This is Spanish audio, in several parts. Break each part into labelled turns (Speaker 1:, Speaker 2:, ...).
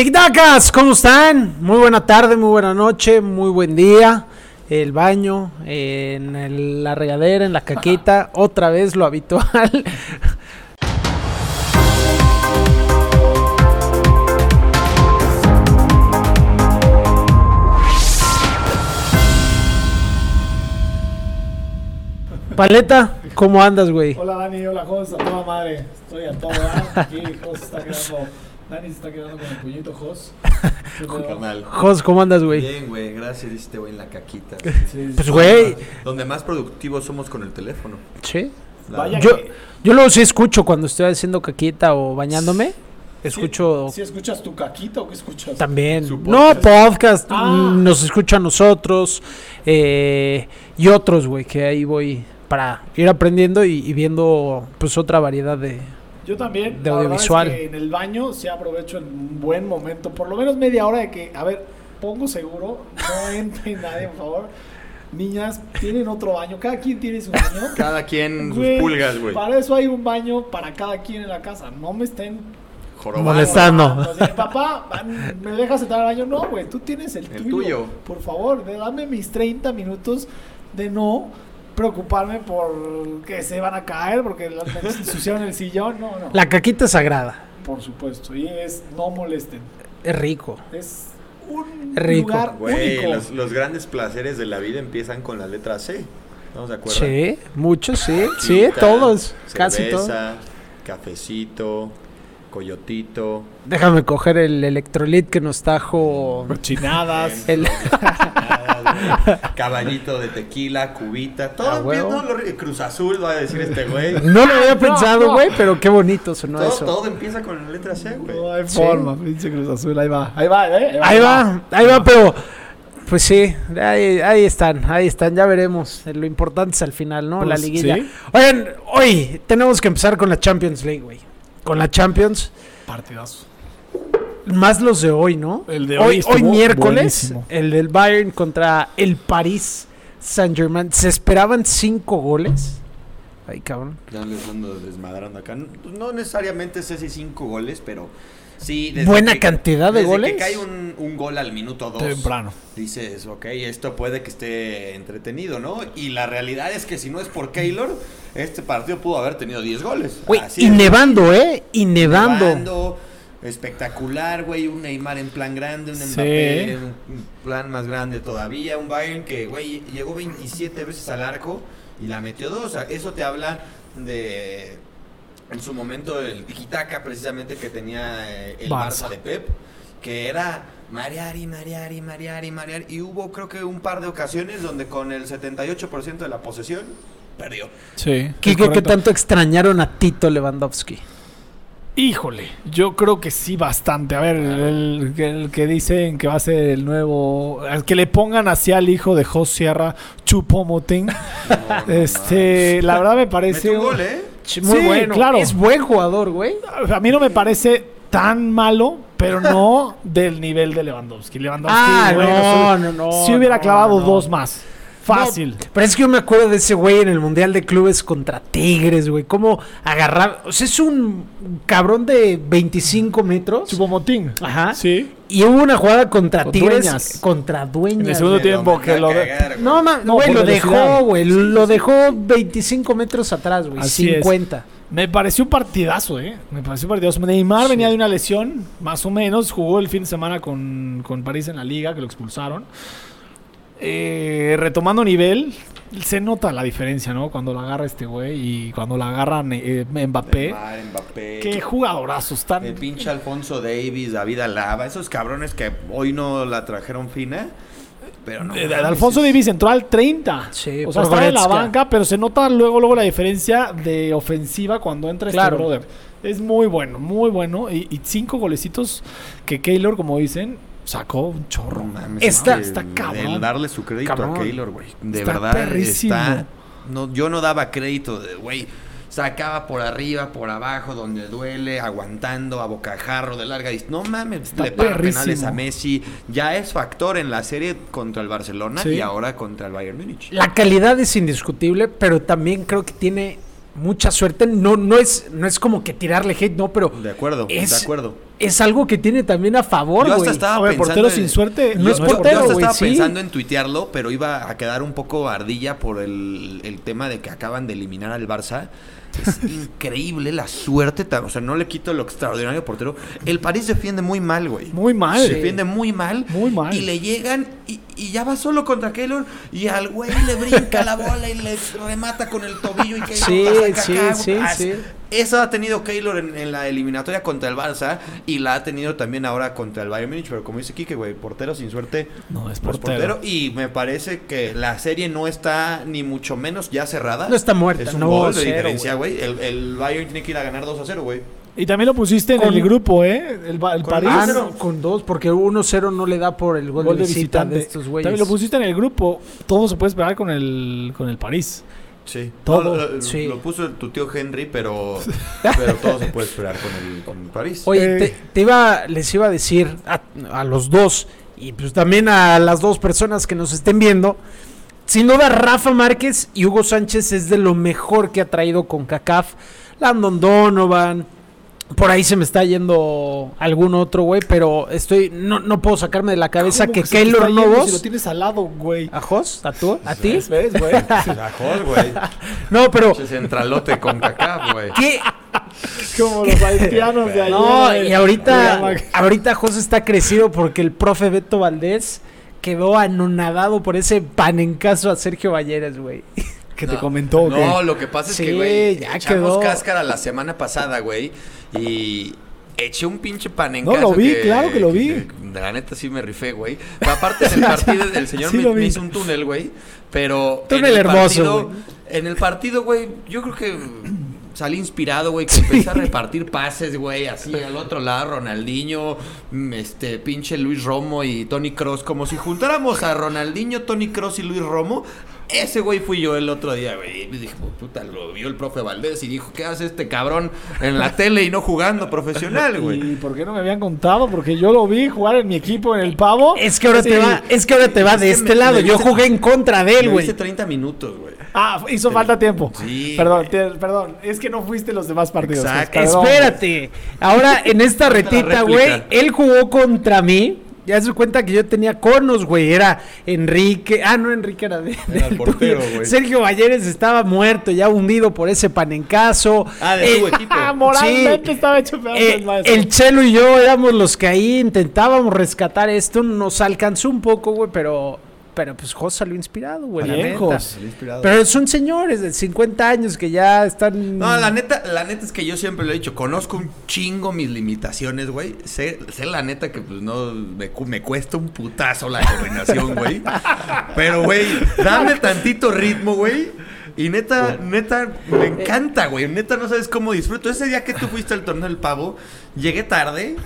Speaker 1: Tic-tacas, ¿cómo están? Muy buena tarde, muy buena noche, muy buen día. El baño, en el- la regadera, en la caquita, otra vez lo habitual. Paleta, ¿cómo andas, güey?
Speaker 2: Hola Dani, hola Jos, a toda madre. Estoy a todo dar. Aquí Jos está quedando. Dani se está quedando con el puñito Jos.
Speaker 1: Jos, ¿cómo andas, güey?
Speaker 3: Bien, güey, gracias, dice güey en la caquita.
Speaker 2: Sí,
Speaker 1: Pues, güey,
Speaker 3: Donde más productivos somos con el teléfono.
Speaker 1: sí.
Speaker 2: Vaya
Speaker 1: Yo,
Speaker 2: que-
Speaker 1: yo luego sí escucho cuando estoy haciendo caquita o bañándome. Escucho
Speaker 2: ¿Sí escuchas tu caquita o qué escuchas?
Speaker 1: también.
Speaker 3: Su
Speaker 1: No, podcast.
Speaker 2: Ah.
Speaker 1: mm, Nos escucha a nosotros. eh, y otros, güey, que ahí voy para ir aprendiendo y, y viendo pues otra variedad de...
Speaker 2: Yo también.
Speaker 1: De audiovisual.
Speaker 2: es que en el baño sí aprovecho en un buen momento. Por lo menos media hora de que, a ver, pongo seguro. No entre nadie, por favor. Niñas, tienen otro baño. Cada quien tiene su baño.
Speaker 3: Cada quien sus
Speaker 2: Güey,
Speaker 3: pulgas, güey.
Speaker 2: Para eso hay un baño para cada quien en la casa. No me estén
Speaker 3: Jorobando.
Speaker 1: Molestando.
Speaker 2: O sea, papá, ¿me dejas entrar al baño? No, güey, tú tienes el,
Speaker 3: El
Speaker 2: tuyo.
Speaker 3: tuyo.
Speaker 2: Por favor, dame mis 30 minutos de no preocuparme por que se van a caer porque me ensuciaron el sillón. No, no.
Speaker 1: La caquita es sagrada.
Speaker 2: Por supuesto. Y es no molesten.
Speaker 1: Es rico.
Speaker 2: Es un
Speaker 1: Rico.
Speaker 2: lugar
Speaker 3: Güey,
Speaker 2: único.
Speaker 3: los, los grandes placeres de la vida empiezan con la letra C. ¿Estamos de acuerdo?
Speaker 1: Sí, muchos, sí. Sí, todos. Casi todos.
Speaker 3: cerveza, Cafecito, coyotito.
Speaker 1: Déjame coger el electrolit que nos trajo...
Speaker 2: Cochinadas.
Speaker 1: El...
Speaker 3: Caballito de tequila, cubita, todo
Speaker 1: Ah,
Speaker 3: lo ri- Cruz Azul, va a decir este güey.
Speaker 1: No lo había
Speaker 2: No,
Speaker 1: pensado,
Speaker 2: no.
Speaker 1: güey, pero qué bonito sonó
Speaker 3: todo,
Speaker 1: eso.
Speaker 3: todo empieza con la letra C, güey.
Speaker 2: No hay
Speaker 1: Sí.
Speaker 2: forma, pinche Cruz Azul. Ahí va. Ahí va, ¿eh?
Speaker 1: Ahí va, ahí va, pero pues sí, ahí, ahí están, ahí están, ya veremos. Lo importante es al final, ¿no? la
Speaker 2: Pues,
Speaker 1: liguilla.
Speaker 2: sí.
Speaker 1: Oigan, hoy tenemos que empezar con la Champions League, güey. Con la Champions,
Speaker 2: Partidazo.
Speaker 1: más los de hoy, ¿no?
Speaker 2: El de
Speaker 1: hoy,
Speaker 2: hoy
Speaker 1: miércoles,
Speaker 2: buenísimo.
Speaker 1: el del Bayern contra el París Saint Germain. ¿Se esperaban cinco goles? Ay, cabrón.
Speaker 3: Ya les ando desmadrando acá. No, no necesariamente sé si cinco goles, pero sí. desde
Speaker 1: Buena
Speaker 3: que-
Speaker 1: cantidad de
Speaker 3: desde
Speaker 1: goles.
Speaker 3: que cae un, un gol al minuto dos.
Speaker 2: Temprano.
Speaker 3: Dices, ok, esto puede que esté entretenido, ¿no? Y la realidad es que si no es por Keylor, este partido pudo haber tenido 10 goles. Así
Speaker 1: y
Speaker 3: es.
Speaker 1: nevando, ¿eh? Y nevando.
Speaker 3: Nevando, espectacular, güey. Un Neymar en plan grande, un
Speaker 2: Sí.
Speaker 3: Mbappé en un plan más grande todavía. Un Bayern que, güey, llegó 27 veces al arco y la metió dos. O sea, eso te habla de. En su momento, el Tiki-Taka, precisamente, que tenía eh, el
Speaker 2: Barça.
Speaker 3: Barça. de Pep, que era marear y marear y marear y marear. Y hubo, creo que, un par de ocasiones donde con el 78% de la posesión, perdió.
Speaker 2: Sí.
Speaker 1: ¿Qué, tanto extrañaron a Tito Lewandowski?
Speaker 2: Híjole, yo creo que sí bastante. A ver, el, el que dicen que va a ser el nuevo, el que le pongan hacia al hijo de Jos Sierra, Chupomotín.
Speaker 3: No, no
Speaker 2: este, la verdad me parece
Speaker 3: un gol, ¿eh?
Speaker 1: Muy
Speaker 2: Sí,
Speaker 1: bueno.
Speaker 2: claro.
Speaker 1: Es buen jugador, güey.
Speaker 2: a mí no me parece tan malo, pero no del nivel de Lewandowski. Lewandowski,
Speaker 1: Ah,
Speaker 2: bueno,
Speaker 1: no,
Speaker 2: si-
Speaker 1: no, no,
Speaker 2: Si hubiera
Speaker 1: no,
Speaker 2: clavado
Speaker 1: no.
Speaker 2: dos más, fácil.
Speaker 1: No, pero es que yo me acuerdo de ese güey en el Mundial de Clubes contra Tigres, güey. Cómo agarrar. O sea, es un cabrón de 25 metros.
Speaker 2: Chupomotín.
Speaker 1: Ajá.
Speaker 2: Sí.
Speaker 1: Y hubo una jugada contra
Speaker 2: Con
Speaker 1: Tigres.
Speaker 2: Dueñas.
Speaker 1: Contra Dueñas.
Speaker 2: En el segundo
Speaker 1: güey.
Speaker 2: tiempo que lo de-
Speaker 3: cagar, güey.
Speaker 1: No, ma-
Speaker 2: No,
Speaker 1: güey, lo dejó, güey.
Speaker 3: Sí,
Speaker 1: lo dejó 25 metros atrás, güey.
Speaker 2: Así es.
Speaker 1: 50.
Speaker 2: Me pareció un partidazo, ¿eh? Me pareció un partidazo. Neymar
Speaker 1: Sí.
Speaker 2: venía de una lesión, más o menos. Jugó el fin de semana con, con París en la liga, que lo expulsaron. Eh, retomando nivel, se nota la diferencia, ¿no? Cuando la agarra este güey y cuando la agarra eh, Mbappé.
Speaker 3: Neymar, Mbappé.
Speaker 2: Qué jugadorazos tan...
Speaker 3: El pinche Alfonso Davis, David Alaba, esos cabrones que hoy no la trajeron fina, pero no.
Speaker 2: Eh, Alfonso
Speaker 3: es-
Speaker 2: Davis entró al 30.
Speaker 1: Sí,
Speaker 2: o sea, estaba en la banca, pero se nota luego, luego la diferencia de ofensiva cuando entra
Speaker 1: Claro.
Speaker 2: este brother. Es muy bueno, muy bueno. Y, y cinco golecitos que Keylor, como dicen, sacó un chorro.
Speaker 3: Mames,
Speaker 1: Está-
Speaker 2: está cabrón.
Speaker 3: El darle su crédito
Speaker 1: Cabrón.
Speaker 3: a Keylor, güey. De
Speaker 2: Está
Speaker 3: verdad,
Speaker 2: perrísimo.
Speaker 3: está. No, yo no daba crédito, güey. Sacaba por arriba, por abajo, donde duele, aguantando, a bocajarro, de larga distancia. No mames,
Speaker 2: Está
Speaker 3: le para penales a Messi. Ya es factor en la serie contra el Barcelona
Speaker 2: Sí.
Speaker 3: y ahora contra el Bayern Múnich.
Speaker 1: La calidad es indiscutible, pero también creo que tiene mucha suerte. No, no es, no es como que tirarle hate, no, pero
Speaker 3: De acuerdo,
Speaker 1: Es-
Speaker 3: de acuerdo.
Speaker 1: es algo que tiene también a favor, güey.
Speaker 2: portero
Speaker 3: en-
Speaker 2: sin suerte
Speaker 1: No
Speaker 2: no
Speaker 1: es portero,
Speaker 3: Yo hasta estaba pensando en tuitearlo, pero iba a quedar un poco ardilla por el, el tema de que acaban de eliminar al Barça. Es increíble la suerte, o sea, no le quito lo extraordinario portero. El París defiende muy mal, güey.
Speaker 2: Muy mal.
Speaker 1: Sí.
Speaker 3: Defiende muy mal.
Speaker 2: Muy mal.
Speaker 3: Y le llegan y, y ya va solo contra Keylor y al güey le brinca la bola y le remata con el tobillo y Keylor
Speaker 1: Sí,
Speaker 3: la saca
Speaker 1: sí.
Speaker 3: Ah,
Speaker 1: sí.
Speaker 3: Eso ha tenido Keylor en, en la eliminatoria contra el Barça y la ha tenido también ahora contra el Bayern Múnich, pero como dice Kike, güey, portero sin suerte
Speaker 2: No, es
Speaker 3: no es
Speaker 2: portero.
Speaker 3: portero y me parece que la serie no está ni mucho menos ya cerrada.
Speaker 1: No está muerta,
Speaker 3: Es un
Speaker 1: no,
Speaker 3: gol de
Speaker 1: cero,
Speaker 3: diferencia, güey. El, el Bayern tiene que ir a ganar 2 a 0, güey.
Speaker 2: Y también lo pusiste en el grupo, ¿eh? El, ba- el
Speaker 3: Con
Speaker 2: París.
Speaker 1: Ah, no, con dos, porque 1-0 no le da por el gol,
Speaker 2: gol
Speaker 1: de visita de
Speaker 2: visitante.
Speaker 1: estos güeyes.
Speaker 2: También lo pusiste en el grupo. Todo se puede esperar con el, con el París.
Speaker 3: Sí.
Speaker 2: Todo.
Speaker 3: No, lo, lo-
Speaker 1: Sí.
Speaker 3: lo puso tu tío Henry, pero, pero todo se puede esperar con el, con el París.
Speaker 1: Oye,
Speaker 2: Eh.
Speaker 1: te, te iba, les iba a decir a, a los dos y pues también a las dos personas que nos estén viendo. Sin duda, Rafa Márquez y Hugo Sánchez es de lo mejor que ha traído con CACAF. Landon Donovan. Por ahí se me está yendo algún otro, güey, pero estoy no, no puedo sacarme de la cabeza
Speaker 2: ¿Cómo
Speaker 1: que
Speaker 2: está
Speaker 1: Keylor Novos.
Speaker 2: Si lo tienes al lado, güey.
Speaker 1: ¿A Jos? ¿A tú? ¿A ti?
Speaker 2: ¿Ves, ves, güey?
Speaker 3: Mejor, güey.
Speaker 1: No, pero
Speaker 3: centralote con cacá, güey.
Speaker 1: ¿qué,
Speaker 2: Como los haitianos de ayer.
Speaker 1: No, y ahorita,
Speaker 2: Güey,
Speaker 1: ahorita José está crecido porque el profe Beto Valdés quedó anonadado por ese panencazo a Sergio Valleres, güey.
Speaker 2: Que te comentó.
Speaker 3: No, lo que pasa es
Speaker 1: Sí,
Speaker 3: que, güey,
Speaker 1: ya
Speaker 3: echamos
Speaker 1: quedó.
Speaker 3: cáscara la semana pasada, güey, y eché un pinche pan en
Speaker 2: No, lo vi, claro que lo vi.
Speaker 3: la neta sí me rifé, güey. Pero aparte en el partido, el señor
Speaker 2: Sí
Speaker 3: me, hizo un túnel, güey, pero...
Speaker 1: Túnel
Speaker 3: en el
Speaker 1: hermoso,
Speaker 3: partido-. En el partido, güey, yo creo que salí inspirado, güey, que empecé a repartir pases, güey, así al otro lado, Ronaldinho, mm, este, pinche Luis Romo y Tony Cross, como si juntáramos a Ronaldinho, Tony Cross y Luis Romo. Ese güey fui yo el otro día, güey. Y dije, puta, lo vio el profe Valdés y dijo, ¿qué hace este cabrón en la tele y no jugando profesional, güey?
Speaker 2: ¿Y por qué no me habían contado? Porque yo lo vi jugar en mi equipo en el pavo.
Speaker 1: Es que ahora
Speaker 2: Sí.
Speaker 1: te va, es que ahora te va
Speaker 3: Es
Speaker 1: de este
Speaker 3: me-
Speaker 1: lado.
Speaker 3: me
Speaker 1: Yo
Speaker 3: viste-
Speaker 1: jugué en contra de él, güey.
Speaker 3: hice 30 minutos, güey.
Speaker 2: Ah, hizo falta tiempo.
Speaker 3: Sí,
Speaker 2: Perdón, te- perdón. Es que no fuiste los demás partidos.
Speaker 3: Exacto.
Speaker 2: Perdón.
Speaker 1: Espérate. Ahora en esta retita, güey, él jugó contra mí. Ya se cuenta que yo tenía conos, güey. Era Enrique. Ah, no, Enrique era de.
Speaker 3: Era el portero, güey.
Speaker 1: Sergio Valleres estaba muerto, ya hundido por ese panencaso.
Speaker 3: Ah, de
Speaker 1: Eh,
Speaker 3: tu equipo.
Speaker 2: Ah, moralmente
Speaker 1: Sí.
Speaker 2: estaba hecho pedazos
Speaker 1: Eh,
Speaker 2: el
Speaker 1: Chelo y yo éramos los que ahí intentábamos rescatar esto. Nos alcanzó un poco, güey, pero, pero pues Jos salió inspirado, güey. la
Speaker 2: Bien,
Speaker 1: neta.
Speaker 2: Jos.
Speaker 3: Salí inspirado.
Speaker 1: Pero son señores de 50 años que ya están.
Speaker 3: No, la neta, la neta es que yo siempre lo he dicho, conozco un chingo mis limitaciones, güey. Sé, sé la neta que pues no me cuesta un putazo la coordinación, güey. Pero, güey, dame tantito ritmo, güey. Y neta, neta, me encanta, güey. Neta, no sabes cómo disfruto. Ese día que tú fuiste al torneo del pavo, llegué tarde,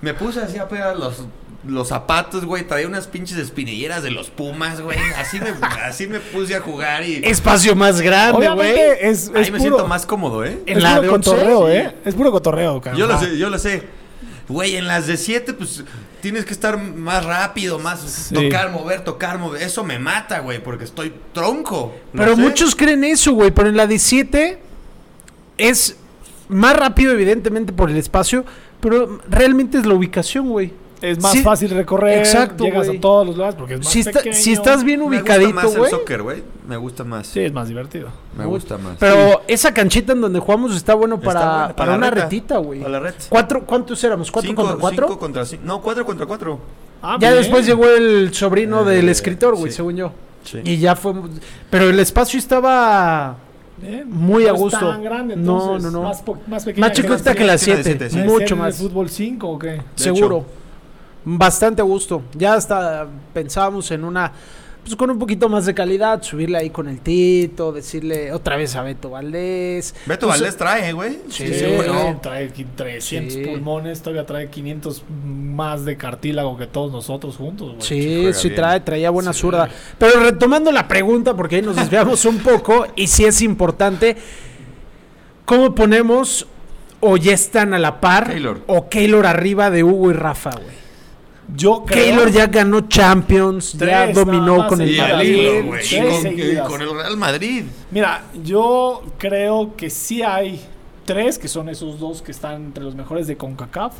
Speaker 3: me puse así a pegar los, los zapatos, güey. Traía unas pinches espinilleras de los Pumas, güey. Así me, así me puse a jugar y...
Speaker 1: Espacio más grande, güey.
Speaker 2: Es, es
Speaker 3: Ahí me
Speaker 2: puro,
Speaker 3: siento más cómodo, ¿eh?
Speaker 1: En
Speaker 2: es
Speaker 1: la
Speaker 2: puro
Speaker 1: de
Speaker 2: cotorreo. ¿eh? Es puro cotorreo, cabrón.
Speaker 3: Yo lo sé, yo lo sé. Güey, en las de 7, pues tienes que estar más rápido, más tocar, mover, tocar, mover. Eso me mata, güey, porque estoy tronco.
Speaker 1: Pero
Speaker 3: sé.
Speaker 1: muchos creen eso, güey. Pero en la de 7 es más rápido, evidentemente, por el espacio. Pero realmente es la ubicación, güey.
Speaker 2: Es más
Speaker 1: Sí,
Speaker 2: fácil recorrer,
Speaker 1: exacto,
Speaker 2: llegas
Speaker 1: güey.
Speaker 2: a todos los lados porque es más
Speaker 1: Si, está-
Speaker 2: pequeño.
Speaker 1: si estás bien
Speaker 3: Me gusta
Speaker 1: ubicadito,
Speaker 3: más el
Speaker 1: güey.
Speaker 3: soccer, güey. Me gusta más.
Speaker 2: Sí, es más divertido.
Speaker 3: Me gusta más.
Speaker 1: Pero esa canchita en donde jugamos está bueno
Speaker 3: Está
Speaker 1: para,
Speaker 3: buena,
Speaker 1: para,
Speaker 3: para la
Speaker 1: una
Speaker 3: reta.
Speaker 1: retita, güey.
Speaker 3: Para la red.
Speaker 1: ¿Cuatro, ¿Cuántos éramos? ¿Cuatro
Speaker 3: Cinco-
Speaker 1: contra cuatro?
Speaker 3: cinco contra cinco. No, cuatro contra cuatro.
Speaker 2: Ah,
Speaker 1: ya
Speaker 2: bien.
Speaker 1: después llegó el sobrino
Speaker 3: Eh,
Speaker 1: del escritor, güey,
Speaker 3: sí.
Speaker 1: según yo.
Speaker 3: Sí.
Speaker 1: Y ya fue. Pero el espacio estaba
Speaker 2: Bien.
Speaker 1: muy a
Speaker 2: No es
Speaker 1: gusto.
Speaker 2: tan grande,
Speaker 1: No,
Speaker 2: entonces,
Speaker 1: no, no.
Speaker 2: Más, po- más pequeña
Speaker 1: más chiquita
Speaker 2: las
Speaker 1: que la
Speaker 3: sí, la de
Speaker 1: 7.
Speaker 3: siete, sí.
Speaker 2: ¿Debe
Speaker 1: Mucho más.
Speaker 2: de fútbol 5 o qué?
Speaker 1: Seguro. Bastante a gusto. Ya hasta pensábamos en una. Pues con un poquito más de calidad, subirle ahí con el Tito, decirle otra vez a Beto Valdés.
Speaker 3: Beto
Speaker 1: Pues,
Speaker 3: Valdés trae, güey.
Speaker 1: Sí,
Speaker 2: Sí,
Speaker 1: sí,
Speaker 2: bueno, trae qui- 300
Speaker 1: Sí.
Speaker 2: pulmones, todavía trae 500 más de cartílago que todos nosotros juntos, güey.
Speaker 1: Sí, sí
Speaker 3: bien.
Speaker 1: trae, traía buena
Speaker 2: Sí.
Speaker 1: zurda. Pero retomando la pregunta, porque ahí nos desviamos un poco, y si es importante, ¿cómo ponemos o ya están a la par
Speaker 3: Keylor.
Speaker 1: o Keylor arriba de Hugo y Rafa, güey?
Speaker 2: Yo creo.
Speaker 1: Keylor ya ganó Champions, ya dominó con el Madrid.
Speaker 3: Y con- el Real Madrid.
Speaker 2: Mira, yo creo que sí hay tres, que son esos dos que están entre los mejores de CONCACAF.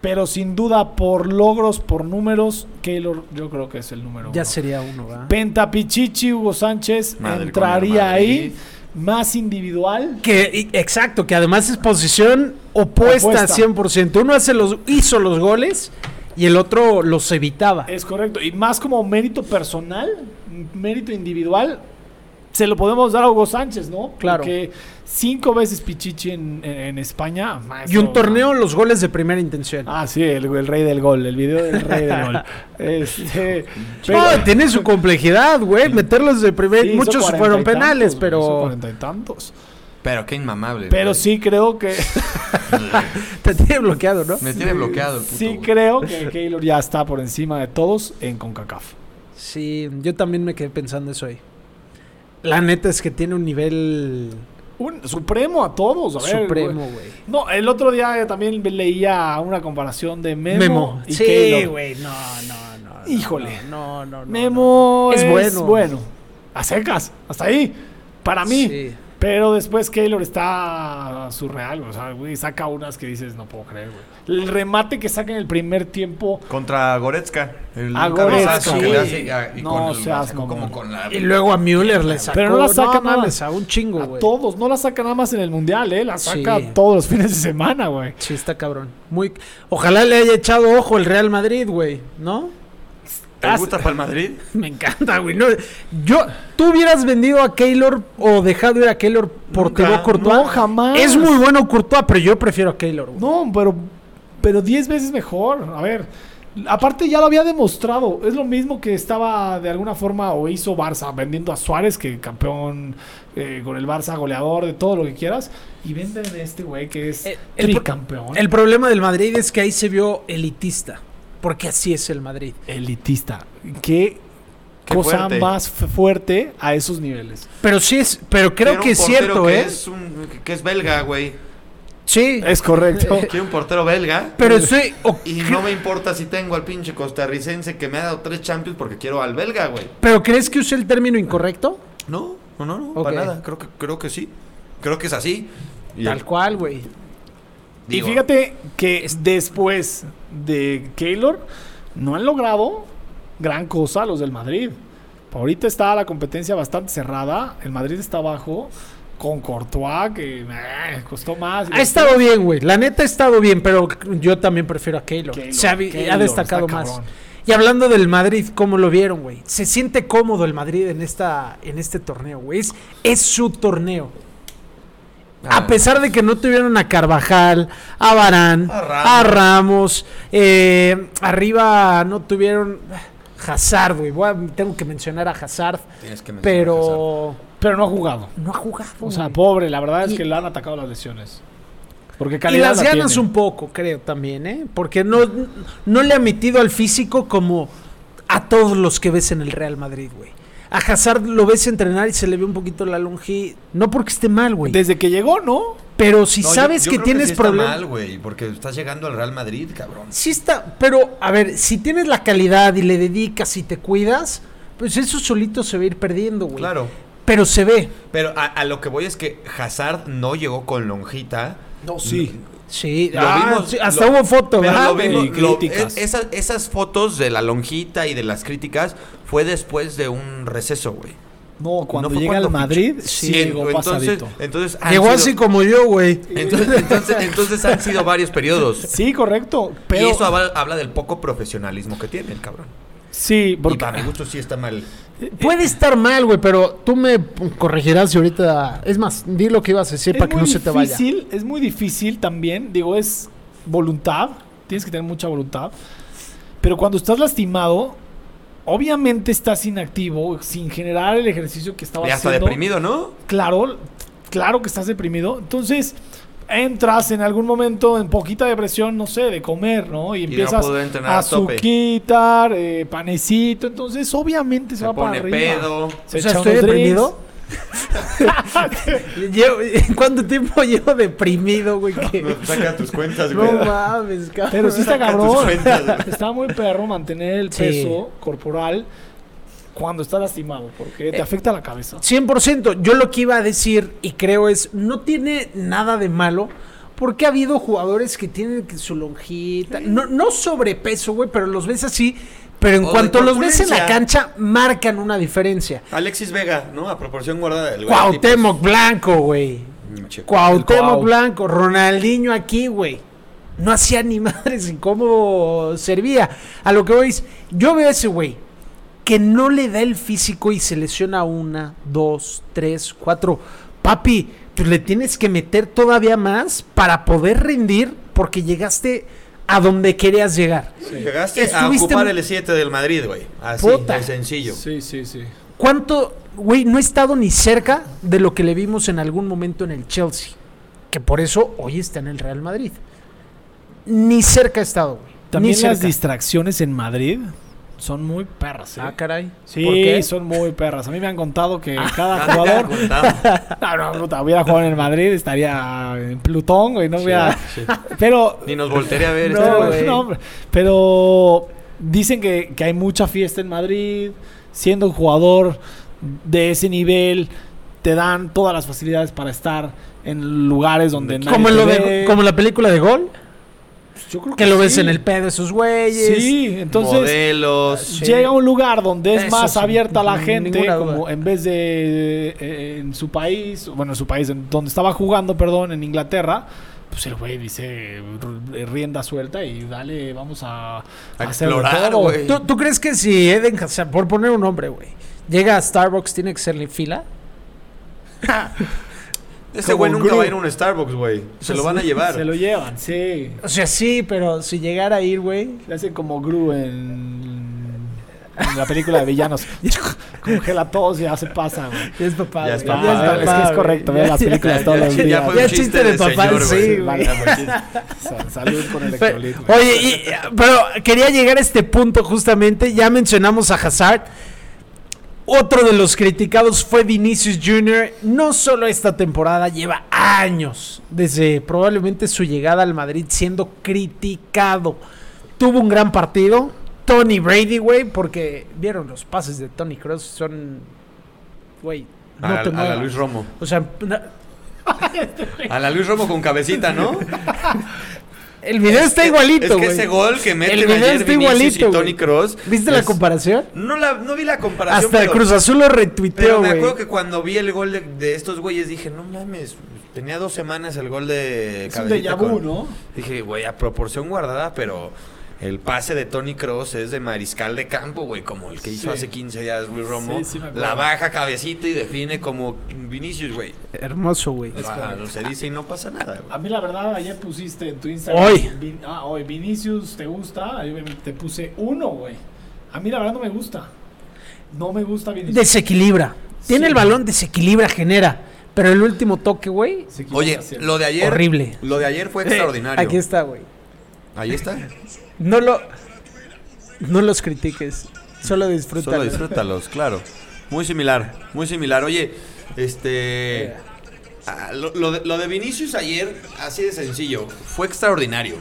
Speaker 2: Pero sin duda, por logros, por números, Keylor yo creo que es el número
Speaker 1: Ya
Speaker 2: uno.
Speaker 1: sería uno, ¿verdad?
Speaker 2: Penta Pichichi, Hugo Sánchez
Speaker 3: Madre
Speaker 2: entraría ahí. Más individual.
Speaker 1: Que, y- exacto, que además es posición opuesta,
Speaker 2: Opuesta.
Speaker 1: 100%. Uno hace los, hizo los goles y el otro los evitaba.
Speaker 2: Es correcto. Y más como mérito personal, mérito individual, se lo podemos dar a Hugo Sánchez, ¿no?
Speaker 1: Claro.
Speaker 2: Porque cinco veces Pichichi en, España.
Speaker 1: Y un torneo, los goles de primera intención.
Speaker 2: Ah, sí, el, el rey del gol, el video del rey del gol. Este,
Speaker 1: No, tiene su complejidad, güey. Meterlos de primer.
Speaker 2: sí,
Speaker 1: Muchos fueron penales,
Speaker 2: tantos, güey, hizo
Speaker 1: pero
Speaker 2: cuarenta y tantos.
Speaker 3: Pero qué inmamable.
Speaker 2: Pero
Speaker 3: güey.
Speaker 2: sí creo que
Speaker 1: te tiene bloqueado, ¿no?
Speaker 3: Me tiene bloqueado el puto.
Speaker 2: sí
Speaker 3: güey.
Speaker 2: creo que Keylor ya está por encima de todos en CONCACAF.
Speaker 1: Sí, yo también me quedé pensando eso ahí. La neta es que tiene un nivel
Speaker 2: Un supremo a todos, a ver,
Speaker 1: supremo,
Speaker 2: güey. No, el otro día también leía una comparación de Memo,
Speaker 1: Memo.
Speaker 2: y
Speaker 1: Sí, güey. No, no, no.
Speaker 2: Híjole.
Speaker 1: No, no, no.
Speaker 2: Memo
Speaker 1: Es
Speaker 2: es,
Speaker 1: bueno.
Speaker 2: bueno. A secas, hasta ahí. Para mí.
Speaker 1: Sí.
Speaker 2: Pero después Keylor está surreal, o sea, güey, saca unas que dices, no puedo creer, güey. El remate que saca en el primer tiempo,
Speaker 3: Contra Goretzka. El
Speaker 2: A
Speaker 3: que le hace, ah, y
Speaker 2: No
Speaker 3: con el-
Speaker 2: seas
Speaker 3: como
Speaker 2: mamón.
Speaker 3: con la.
Speaker 1: Y luego a Müller le sacó.
Speaker 2: Pero no la saca nada.
Speaker 1: a un chingo,
Speaker 2: a
Speaker 1: güey.
Speaker 2: todos, no la saca nada más en el mundial, ¿eh? La saca
Speaker 1: Sí.
Speaker 2: todos los fines de semana, güey.
Speaker 1: Sí, está cabrón. Muy... Ojalá le haya echado ojo el Real Madrid, güey. ¿No?
Speaker 3: ¿Te gusta para el Madrid?
Speaker 1: Me encanta, güey. No, yo, ¿tú hubieras vendido a Keylor o dejado ir a Keylor por. Thibaut Courtois?
Speaker 2: No, jamás.
Speaker 1: Es muy bueno Courtois, pero yo prefiero a Keylor, güey.
Speaker 2: No, pero pero 10 veces mejor. A ver, aparte ya lo había demostrado. Es lo mismo que estaba de alguna forma o hizo Barça vendiendo a Suárez, que campeón eh, con el Barça, goleador de todo lo que quieras. Y venden a este güey que es
Speaker 1: Eh, el pro-
Speaker 2: tricampeón.
Speaker 1: El problema del Madrid es que ahí se vio elitista. Porque así es el Madrid.
Speaker 2: elitista. Qué,
Speaker 3: Qué
Speaker 2: cosa
Speaker 3: fuerte.
Speaker 2: más fuerte a esos niveles.
Speaker 1: Pero sí es, pero creo
Speaker 3: Quiero
Speaker 1: que
Speaker 3: un
Speaker 1: es cierto,
Speaker 3: que
Speaker 1: ¿eh?
Speaker 3: Es un, que es belga, güey.
Speaker 1: Sí.
Speaker 2: Es correcto.
Speaker 3: Quiero un portero belga.
Speaker 1: Pero sí. o-
Speaker 3: Y no me importa si tengo al pinche costarricense que me ha dado tres champions porque quiero al belga, güey.
Speaker 1: ¿Pero crees que usé el término incorrecto?
Speaker 3: No, no, no, no, para nada. Creo que, creo que sí. Creo que es así. Y
Speaker 1: Tal cual, güey.
Speaker 2: y fíjate que después de Keylor no han logrado gran cosa los del Madrid. Ahorita está la competencia bastante cerrada. El Madrid está abajo con Courtois que eh, costó más.
Speaker 1: Ha estado bien, güey. La neta ha estado bien, pero yo también prefiero a Keylor.
Speaker 2: Keylor,
Speaker 1: Se ha, vi-
Speaker 2: Keylor,
Speaker 1: ha destacado más.
Speaker 2: cabrón.
Speaker 1: Y hablando del Madrid, ¿cómo lo vieron, güey? Se siente cómodo el Madrid en esta en este torneo, güey. Es, es su torneo.
Speaker 3: Ah,
Speaker 1: A pesar de que no tuvieron a Carvajal, a Barán,
Speaker 3: A
Speaker 1: a
Speaker 3: Ramos.
Speaker 1: Eh, arriba no tuvieron Hazard, güey. Voy a- Tengo que mencionar a Hazard,
Speaker 3: tienes que mencionar
Speaker 1: pero
Speaker 2: Pero no ha jugado.
Speaker 1: no ha jugado.
Speaker 2: O sea,
Speaker 1: güey.
Speaker 2: pobre, la verdad es
Speaker 1: Y-
Speaker 2: que le han atacado las lesiones. Porque
Speaker 1: Y las
Speaker 2: la
Speaker 1: ganas
Speaker 2: tiene.
Speaker 1: un poco, creo también, ¿eh? Porque no, no le ha metido al físico como a todos los que ves en el Real Madrid, güey. A Hazard lo ves entrenar y se le ve un poquito la longitud. No porque esté mal, güey.
Speaker 2: Desde que llegó, ¿no?
Speaker 1: Pero si
Speaker 3: No,
Speaker 1: sabes
Speaker 3: yo
Speaker 1: que
Speaker 3: creo
Speaker 1: tienes
Speaker 3: sí
Speaker 1: problemas.
Speaker 3: mal, güey, porque estás llegando al Real Madrid, cabrón.
Speaker 1: Sí está, pero a ver, si tienes la calidad y le dedicas y te cuidas, pues eso solito se va a ir perdiendo, güey.
Speaker 3: Claro.
Speaker 1: Pero se ve.
Speaker 3: Pero a, a lo que voy es que Hazard no llegó con lonjita.
Speaker 2: No, sí.
Speaker 1: Sí,
Speaker 3: Lo
Speaker 1: ah,
Speaker 3: vimos-
Speaker 1: sí, hasta
Speaker 3: lo-
Speaker 1: hubo foto,
Speaker 3: Pero
Speaker 1: ¿verdad?
Speaker 3: lo vimos,
Speaker 2: Y críticas.
Speaker 3: es- esas, esas fotos de la lonjita y de las críticas fue después de un receso, güey.
Speaker 2: No, cuando
Speaker 3: ¿No fue
Speaker 2: llega al Madrid, sí, llegó
Speaker 3: entonces,
Speaker 2: pasadito.
Speaker 3: entonces
Speaker 1: Llegó
Speaker 3: sido-
Speaker 1: así como yo, güey.
Speaker 3: Entonces, entonces, entonces han sido varios periodos.
Speaker 2: Sí, correcto. Pero
Speaker 3: y eso habla, habla del poco profesionalismo que tiene el cabrón.
Speaker 2: Sí,
Speaker 3: Y
Speaker 2: porque
Speaker 3: para mi gusto sí está mal.
Speaker 1: Puede estar mal, güey, pero tú me corregirás si ahorita. Es más, di lo que ibas a decir
Speaker 2: es
Speaker 1: para que
Speaker 2: muy
Speaker 1: no se te vaya.
Speaker 2: difícil, es muy difícil también, digo, es voluntad, tienes que tener mucha voluntad. Pero cuando estás lastimado, obviamente estás inactivo, sin generar el ejercicio que estabas
Speaker 3: Ya está
Speaker 2: haciendo.
Speaker 3: deprimido, ¿no?
Speaker 2: Claro, claro que estás deprimido. Entonces, entras en algún momento en poquita depresión, no sé, de comer, ¿no? Y
Speaker 3: no
Speaker 2: empiezas a azuquitar, eh, panecito. Entonces, obviamente se,
Speaker 3: Se
Speaker 2: va para
Speaker 3: pone
Speaker 2: arriba.
Speaker 3: pedo.
Speaker 2: Se
Speaker 1: O sea,
Speaker 2: echa
Speaker 1: ¿estoy deprimido? Llevo- ¿Cuánto tiempo llevo deprimido, güey? Que...
Speaker 3: Saca tus cuentas, güey.
Speaker 1: No mames, cabrón.
Speaker 2: Pero sí está cabrón.
Speaker 3: cuentas.
Speaker 2: Está muy perro mantener el
Speaker 1: Sí.
Speaker 2: peso corporal cuando estás lastimado, porque te
Speaker 1: Eh,
Speaker 2: afecta la cabeza.
Speaker 1: 100%. Yo lo que iba a decir, y creo es, no tiene nada de malo, porque ha habido jugadores que tienen que su lonjita, no, no sobrepeso, güey, pero los ves así, pero en
Speaker 3: O
Speaker 1: cuanto los ves en la cancha, marcan una diferencia.
Speaker 3: Alexis Vega, ¿no? A proporción guardada. El güey,
Speaker 1: Cuauhtémoc Blanco, güey.
Speaker 3: Che,
Speaker 1: Cuauhtémoc
Speaker 2: Cuau.
Speaker 1: Blanco, Ronaldinho aquí, güey. No hacía ni madres en cómo servía. A lo que voy es, yo veo a ese güey que no le da el físico y se lesiona una, dos, tres, cuatro. Papi, pues le tienes que meter todavía más para poder rendir porque llegaste a donde querías llegar.
Speaker 3: Llegaste a ocupar el 7 del Madrid, güey. Así,
Speaker 1: Puta.
Speaker 3: de sencillo.
Speaker 2: Sí, sí, sí.
Speaker 1: ¿Cuánto, güey, no he estado ni cerca de lo que le vimos en algún momento en el Chelsea? Que por eso hoy está en el Real Madrid. Ni cerca ha estado, güey.
Speaker 2: También
Speaker 1: ni
Speaker 2: las distracciones en Madrid son muy perras. ¿eh?
Speaker 1: Ah, caray.
Speaker 2: Sí,
Speaker 1: ¿Por qué?
Speaker 2: son muy perras. A mí me han contado que
Speaker 1: Ah,
Speaker 2: cada jugador. No, no, puta, hubiera jugado en el Madrid, estaría en Plutón, güey. No hubiera.
Speaker 3: Sí.
Speaker 2: Pero.
Speaker 3: Ni nos voltearía a ver.
Speaker 2: No,
Speaker 3: este
Speaker 2: no, hombre. Pero dicen que, que hay mucha fiesta en Madrid. Siendo un jugador de ese nivel, te dan todas las facilidades para estar en lugares donde nadie
Speaker 1: Como, en
Speaker 2: te
Speaker 1: lo de, como la película de Gol,
Speaker 2: Yo creo
Speaker 1: que lo ves en el pedo de esos güeyes.
Speaker 2: Sí, entonces
Speaker 3: Modelos.
Speaker 1: Sí.
Speaker 2: llega a un lugar donde es
Speaker 1: Eso
Speaker 2: más
Speaker 1: sí,
Speaker 2: abierta la gente,
Speaker 1: ninguna duda.
Speaker 2: como en vez de eh, en su país, bueno, en su país, en donde estaba jugando, perdón, en Inglaterra. Pues el güey dice r- rienda suelta y dale, vamos a,
Speaker 3: A explorar, güey.
Speaker 1: ¿Tú, tú crees que si Eden Hazard, por poner un nombre, güey, llega a Starbucks, tiene que serle fila?
Speaker 3: Ese güey nunca
Speaker 2: Gru.
Speaker 3: va a ir a un Starbucks, güey. Se lo van a llevar.
Speaker 2: Se lo llevan, sí.
Speaker 1: O sea, sí, pero si llegara a ir, güey.
Speaker 2: Le hacen como Gru en, en la película de villanos. Congela todos y ya se pasa, güey.
Speaker 1: Ya es papá.
Speaker 3: Ya es
Speaker 1: güey.
Speaker 3: papá.
Speaker 2: es que es correcto, vean las películas
Speaker 3: Ya-
Speaker 2: todos
Speaker 3: ya-
Speaker 2: los
Speaker 3: ya
Speaker 2: días.
Speaker 3: fue
Speaker 1: Ya
Speaker 3: un
Speaker 1: chiste
Speaker 3: chiste
Speaker 1: de
Speaker 3: de
Speaker 1: papá,
Speaker 3: señor,
Speaker 1: sí,
Speaker 3: güey.
Speaker 2: Salud con electrolit, güey.
Speaker 1: Oye, y- pero quería llegar a este punto justamente. Ya mencionamos a Hazard. Otro de los criticados fue Vinicius Jr. No solo esta temporada, lleva años desde probablemente su llegada al Madrid siendo criticado. Tuvo un gran partido. Tony Brady, güey, porque vieron los pases de Tony Cross son, güey, no
Speaker 3: a,
Speaker 1: te
Speaker 3: a la. Luis Romo.
Speaker 1: O sea, na-
Speaker 3: A la Luis Romo con cabecita, ¿no?
Speaker 1: el video está
Speaker 3: que-
Speaker 1: igualito,
Speaker 3: Es que
Speaker 1: güey.
Speaker 3: ese gol que meten
Speaker 1: El video
Speaker 3: ayer
Speaker 1: está
Speaker 3: Vinicius
Speaker 1: igualito,
Speaker 3: y Tony
Speaker 1: güey.
Speaker 3: Cross.
Speaker 1: ¿Viste la comparación?
Speaker 3: No, la, no vi la comparación,
Speaker 1: Hasta el
Speaker 3: pero-
Speaker 1: Cruz Azul lo retuiteó,
Speaker 3: me
Speaker 1: güey.
Speaker 3: acuerdo que cuando vi el gol de, de estos güeyes dije, no mames, tenía dos semanas el gol de
Speaker 2: Es un
Speaker 3: Cabecita
Speaker 2: déjà vu,
Speaker 3: con-
Speaker 2: ¿no?
Speaker 3: Dije, güey, a proporción guardada, pero el pase de Tony Cross es de mariscal de campo, güey, como el que hizo
Speaker 2: Sí.
Speaker 3: hace 15 días Luis Romo.
Speaker 2: Sí, sí
Speaker 3: la baja cabecita y define como Vinicius, güey.
Speaker 1: Hermoso, güey.
Speaker 3: No se dice y no pasa nada, güey.
Speaker 2: A mí la verdad ayer pusiste en tu Instagram.
Speaker 1: Hoy.
Speaker 2: Vin- ah, hoy. Vinicius, ¿te gusta? Yo te puse uno, güey. A mí la verdad no me gusta. No me gusta Vinicius.
Speaker 1: Desequilibra. Tiene
Speaker 2: Sí.
Speaker 1: el balón, desequilibra, genera. Pero el último toque, güey,
Speaker 3: Oye, lo de ayer.
Speaker 1: Horrible.
Speaker 3: Lo de ayer fue extraordinario.
Speaker 1: aquí está, güey.
Speaker 3: Ahí está.
Speaker 1: No lo. No los critiques. Solo disfrútalo.
Speaker 3: Solo disfrútalos, claro. Muy similar, muy similar. Oye, este. ah, lo, lo de, lo de Vinicius ayer, así de sencillo, fue extraordinario.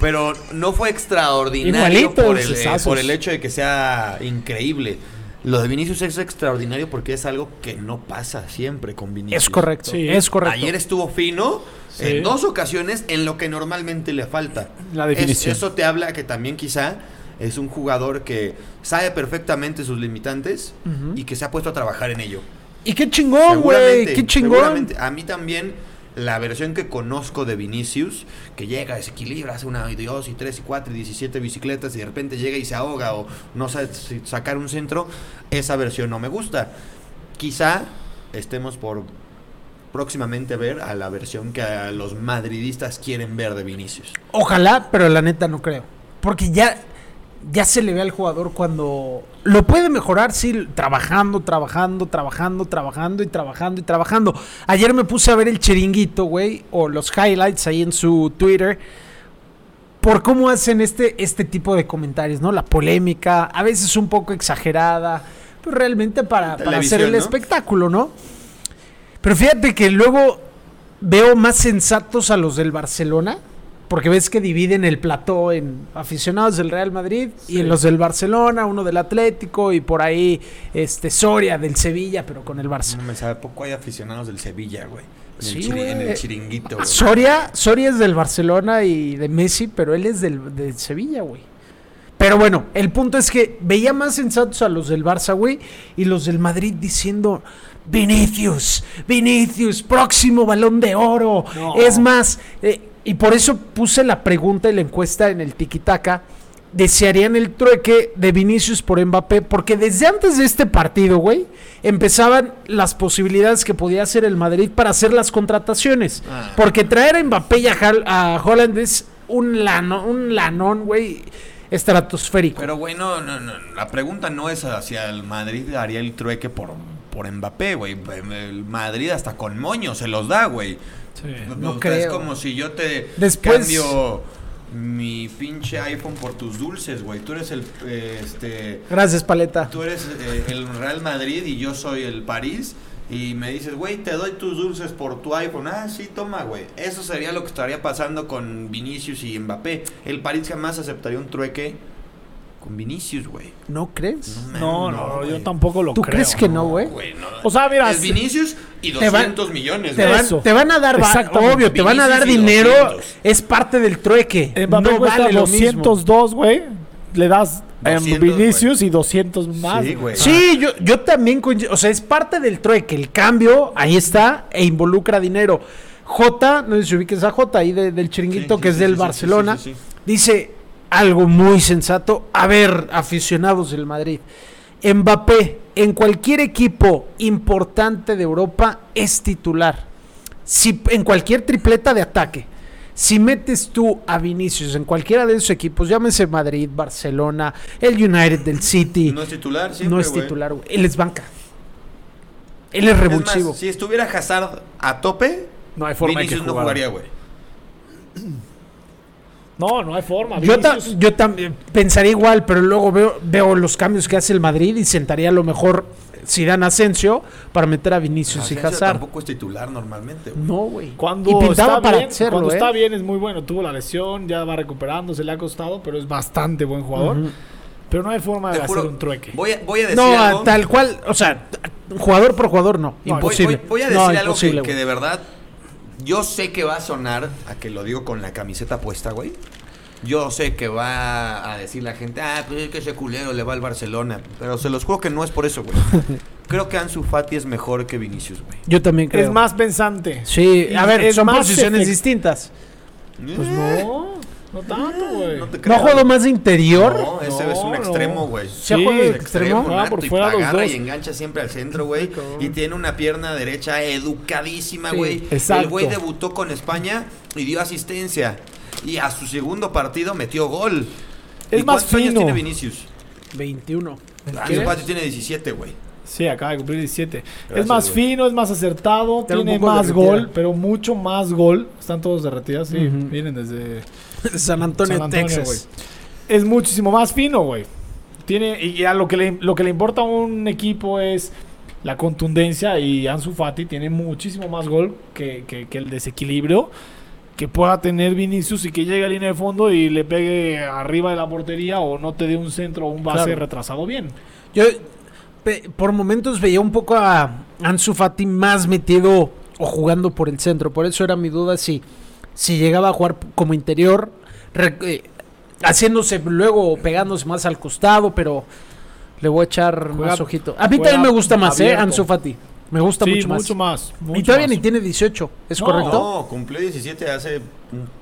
Speaker 3: Pero no fue extraordinario
Speaker 1: Igualito,
Speaker 3: por el, eh, por el hecho de que sea increíble. Lo de Vinicius es extraordinario porque es algo que no pasa siempre con Vinicius.
Speaker 1: Es correcto.
Speaker 2: Sí.
Speaker 1: Es correcto.
Speaker 3: Ayer estuvo fino
Speaker 2: Sí.
Speaker 3: en dos ocasiones en lo que normalmente le falta.
Speaker 2: La definición.
Speaker 3: Es- eso te habla que también quizá es un jugador que sabe perfectamente sus limitantes y que se ha puesto a trabajar en ello.
Speaker 1: Y qué chingón, güey. Qué chingón.
Speaker 3: seguramente. A mí también la versión que conozco de Vinicius, que llega, desequilibra, hace una y dos y tres y cuatro y 17 bicicletas y de repente llega y se ahoga o no sabe sacar un centro, esa versión no me gusta. Quizá estemos por próximamente ver a la versión que a los madridistas quieren ver de Vinicius.
Speaker 1: Ojalá, pero la neta no creo. Porque ya, ya se le ve al jugador cuando lo puede mejorar, sí, trabajando, trabajando, trabajando, trabajando y trabajando y trabajando. Ayer me puse a ver el chiringuito, güey, o los highlights ahí en su Twitter. Por cómo hacen este, este tipo de comentarios, ¿no? La polémica, a veces un poco exagerada, pero realmente para, para hacer el
Speaker 3: ¿no?
Speaker 1: espectáculo, ¿no? Pero fíjate que luego veo más sensatos a los del Barcelona. Porque ves que dividen el plató en aficionados del Real Madrid y en los del Barcelona, uno del Atlético y por ahí este Soria del Sevilla, pero con el Barça.
Speaker 3: No me sabe poco hay aficionados del Sevilla, güey. En,
Speaker 1: Sí,
Speaker 3: el, chiri- en
Speaker 1: güey.
Speaker 3: el chiringuito, güey.
Speaker 1: Soria, Soria es del Barcelona y de Messi, pero él es del, del Sevilla, güey. Pero bueno, el punto es que veía más sensatos a los del Barça, güey, y los del Madrid diciendo, Vinicius, Vinicius, próximo balón de oro.
Speaker 2: No.
Speaker 1: Es más, eh, y por eso puse la pregunta y la encuesta en el Tikitaka. Desearían el trueque de Vinicius por Mbappé, porque desde antes de este partido, güey, empezaban las posibilidades que podía hacer el Madrid para hacer las contrataciones.
Speaker 3: Ah.
Speaker 1: Porque traer a Mbappé y a, Hal- a Holland es un, lano, un lanón, güey, estratosférico.
Speaker 3: Pero, güey, no, no, no, la pregunta no es hacia el Madrid haría el trueque por, por Mbappé, güey. El Madrid hasta con moño se los da, güey.
Speaker 2: Sí.
Speaker 1: No
Speaker 3: O sea,
Speaker 1: creo.
Speaker 3: Es como si yo te
Speaker 1: Después-
Speaker 3: cambio mi pinche iPhone por tus dulces, güey. Tú eres el, eh, este...
Speaker 1: Gracias, Paleta.
Speaker 3: Tú eres eh, el Real Madrid y yo soy el París. Y me dices, güey, te doy tus dulces por tu iPhone. Ah, sí, toma, güey. Eso sería lo que estaría pasando con Vinicius y Mbappé. El París jamás aceptaría un trueque con Vinicius, güey.
Speaker 1: ¿No crees?
Speaker 2: No, no, yo tampoco lo
Speaker 1: ¿Tú
Speaker 2: creo.
Speaker 1: crees que no, güey?
Speaker 2: O sea, mira,
Speaker 3: es Vinicius y
Speaker 1: te van-
Speaker 3: 200 millones,
Speaker 1: Te
Speaker 3: güey.
Speaker 1: van, te van a dar,
Speaker 2: Exactamente.
Speaker 1: obvio, te van a dar dinero,
Speaker 3: 200.
Speaker 1: es parte del trueque.
Speaker 2: Mbappé
Speaker 1: no vale lo mismo.
Speaker 2: 202, güey. Le das a
Speaker 3: 200,
Speaker 2: Vinicius y 200 más.
Speaker 3: Sí, güey.
Speaker 1: Sí, yo, yo también, coincido, o sea, es parte del trueque. El cambio, ahí está, e involucra dinero. J, no sé si ubiques a J ahí de- del chiringuito
Speaker 3: Sí,
Speaker 1: que
Speaker 3: sí,
Speaker 1: es
Speaker 3: sí,
Speaker 1: del
Speaker 3: sí, sí,
Speaker 1: Barcelona,
Speaker 3: sí, sí, sí.
Speaker 1: dice algo muy sensato. A ver, aficionados del Madrid, Mbappé en cualquier equipo importante de Europa es titular. Si, en cualquier tripleta de ataque. Si metes tú a Vinicius en cualquiera de esos equipos, llámese Madrid, Barcelona, el United del City,
Speaker 3: No es titular,
Speaker 1: no
Speaker 3: siempre,
Speaker 1: es
Speaker 3: güey.
Speaker 1: titular, güey. Él es banca. Él es
Speaker 3: Es
Speaker 1: revulsivo.
Speaker 3: más, si estuviera Hazard a tope,
Speaker 2: No hay forma
Speaker 3: Vinicius
Speaker 2: que
Speaker 3: no jugaría, güey.
Speaker 2: No, no hay forma.
Speaker 1: yo, ta-
Speaker 2: Vinicius-
Speaker 1: yo también pensaría igual, pero luego veo, veo los cambios que hace el Madrid y sentaría a lo mejor Zidane Asensio para meter a Vinicius y
Speaker 3: Asensio
Speaker 1: Hazard.
Speaker 3: tampoco es titular normalmente, güey.
Speaker 1: No, güey.
Speaker 2: Cuando
Speaker 1: y
Speaker 2: está
Speaker 1: para
Speaker 2: bien,
Speaker 1: hacerlo,
Speaker 2: cuando
Speaker 1: ¿eh?
Speaker 2: está bien es muy bueno. Tuvo la lesión, ya va recuperando, se le ha costado, pero es bastante buen jugador. Pero no hay forma de hacer un trueque.
Speaker 3: Voy a, voy a decir
Speaker 1: No,
Speaker 3: algo.
Speaker 1: tal cual, o sea, jugador por jugador no,
Speaker 2: No,
Speaker 3: Voy-
Speaker 1: imposible.
Speaker 3: Voy, voy a
Speaker 1: No,
Speaker 3: decir algo que,
Speaker 1: imposible,
Speaker 3: de verdad yo sé que va a sonar a que lo digo con la camiseta puesta, güey. Yo sé que va a decir la gente, ah, pues es que ese culero le va al Barcelona. Pero se los juro que no es por eso, güey. Creo que Ansu Fati es mejor que Vinicius, güey.
Speaker 1: Yo también creo.
Speaker 2: Es más pensante.
Speaker 1: Sí, a ver,
Speaker 2: es
Speaker 1: son posiciones
Speaker 2: efect-
Speaker 1: distintas.
Speaker 2: Pues no, no tanto, güey.
Speaker 3: No te
Speaker 1: ¿No
Speaker 3: creas.
Speaker 1: ha jugado más de interior?
Speaker 3: No, ese
Speaker 2: No,
Speaker 3: es un extremo, güey.
Speaker 1: ¿Se ha
Speaker 2: Sí,
Speaker 1: jugado de
Speaker 2: es
Speaker 1: extremo?
Speaker 2: Ah, por
Speaker 3: y
Speaker 2: fuera los
Speaker 3: agarra
Speaker 2: dos.
Speaker 3: y engancha siempre al centro, güey. Y tiene una pierna derecha educadísima,
Speaker 1: Sí,
Speaker 3: güey.
Speaker 2: exacto.
Speaker 3: El güey debutó con España y dio asistencia. Y a su segundo partido metió gol.
Speaker 2: Es
Speaker 3: ¿Y
Speaker 2: más
Speaker 3: cuántos años
Speaker 2: fino.
Speaker 3: tiene Vinicius?
Speaker 1: 21.
Speaker 3: Ansu Fati tiene 17, güey.
Speaker 2: Sí, acaba de cumplir 17. es más fino, es más acertado, tiene más gol, pero mucho más gol. Están todos derretidos, sí.
Speaker 1: Ujú.
Speaker 2: Vienen desde
Speaker 1: San Antonio,
Speaker 2: San Antonio,
Speaker 1: Texas.
Speaker 2: Es muchísimo más fino, güey. Tiene, y a lo que, le, lo que le importa a un equipo es la contundencia y Ansu Fati tiene muchísimo más gol que, que- que el desequilibrio que pueda tener Vinicius y que llegue a línea de fondo y le pegue arriba de la portería o no te dé un centro o un base
Speaker 1: Claro.
Speaker 2: retrasado bien.
Speaker 1: Yo pe- por momentos veía un poco a Ansu Fati más metido o jugando por el centro. Por eso era mi duda si, si llegaba a jugar como interior, re- eh, haciéndose luego pegándose más al costado, pero le voy a echar
Speaker 2: Juega-
Speaker 1: más ojito. A mí también me gusta más, ¿eh?
Speaker 2: abierto.
Speaker 1: Ansu Fati. Me gusta
Speaker 2: Sí,
Speaker 1: mucho más.
Speaker 2: mucho más.
Speaker 1: y
Speaker 2: mucho
Speaker 1: todavía
Speaker 2: más.
Speaker 1: ni tiene 18, ¿es
Speaker 2: No.
Speaker 1: correcto?
Speaker 3: No, cumplió 17 hace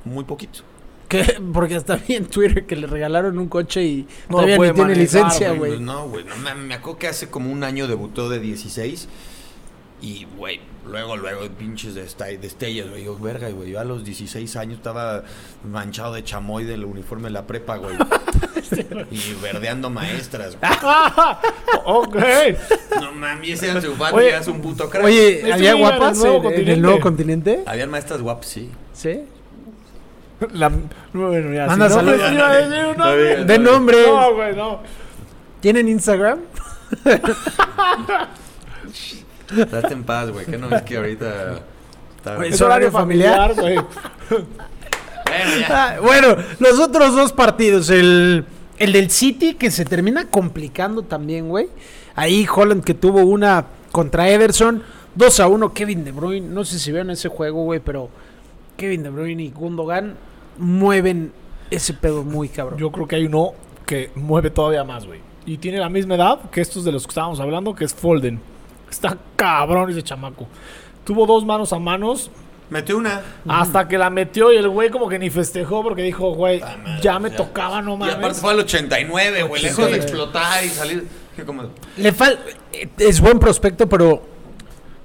Speaker 3: muy poquito.
Speaker 1: Que- porque hasta vi en Twitter que le regalaron un coche y
Speaker 2: No
Speaker 1: todavía ni tiene
Speaker 2: manejar,
Speaker 1: licencia,
Speaker 3: Pues
Speaker 1: güey.
Speaker 3: no, güey. No, me, me acuerdo que hace como un año debutó de 16. Y, güey, luego, luego, pinches de destellos, güey. Yo, verga, güey. Yo a los 16 años estaba manchado de chamoy del uniforme de la prepa, güey. y verdeando maestras, güey.
Speaker 2: ok.
Speaker 3: No mames, ese Ansu Fati
Speaker 2: Oye,
Speaker 3: ya es un puto crack.
Speaker 1: Oye, ¿había
Speaker 2: iba en el
Speaker 1: guapas
Speaker 2: nuevo
Speaker 1: en, en el
Speaker 2: continente.
Speaker 1: nuevo continente?
Speaker 3: Habían maestras guapas, sí.
Speaker 1: Sí.
Speaker 2: La- bueno, ya,
Speaker 1: Manda
Speaker 2: si no,
Speaker 1: saludos.
Speaker 2: pues, nombre.
Speaker 1: De nombres.
Speaker 2: No, güey, no.
Speaker 1: ¿Tienen Instagram?
Speaker 3: Date en paz, güey. Que no ves que ahorita. está-
Speaker 1: Güey,
Speaker 2: Es horario familiar, güey.
Speaker 1: Ah, bueno, los otros dos partidos, el, el del City que se termina complicando también, güey. Ahí Holland que tuvo una contra Ederson, 2 a 1 Kevin De Bruyne, no sé si vieron ese juego, güey, pero Kevin De Bruyne y Gundogan mueven ese pedo muy cabrón.
Speaker 2: Yo creo que hay uno que mueve todavía más, güey. Y tiene la misma edad que estos de los que estábamos hablando, que es Folden. Está cabrón ese chamaco. Tuvo dos manos a manos
Speaker 3: Metió una.
Speaker 2: hasta que la metió y el güey como que ni festejó porque dijo, güey,
Speaker 3: Ah, madre,
Speaker 2: ya me
Speaker 3: ya.
Speaker 2: tocaba, no
Speaker 3: Y aparte
Speaker 2: mames.
Speaker 3: fue al 89, güey. Lejos
Speaker 2: Sí.
Speaker 3: de explotar y salir. Como-
Speaker 1: Le fal es buen prospecto, pero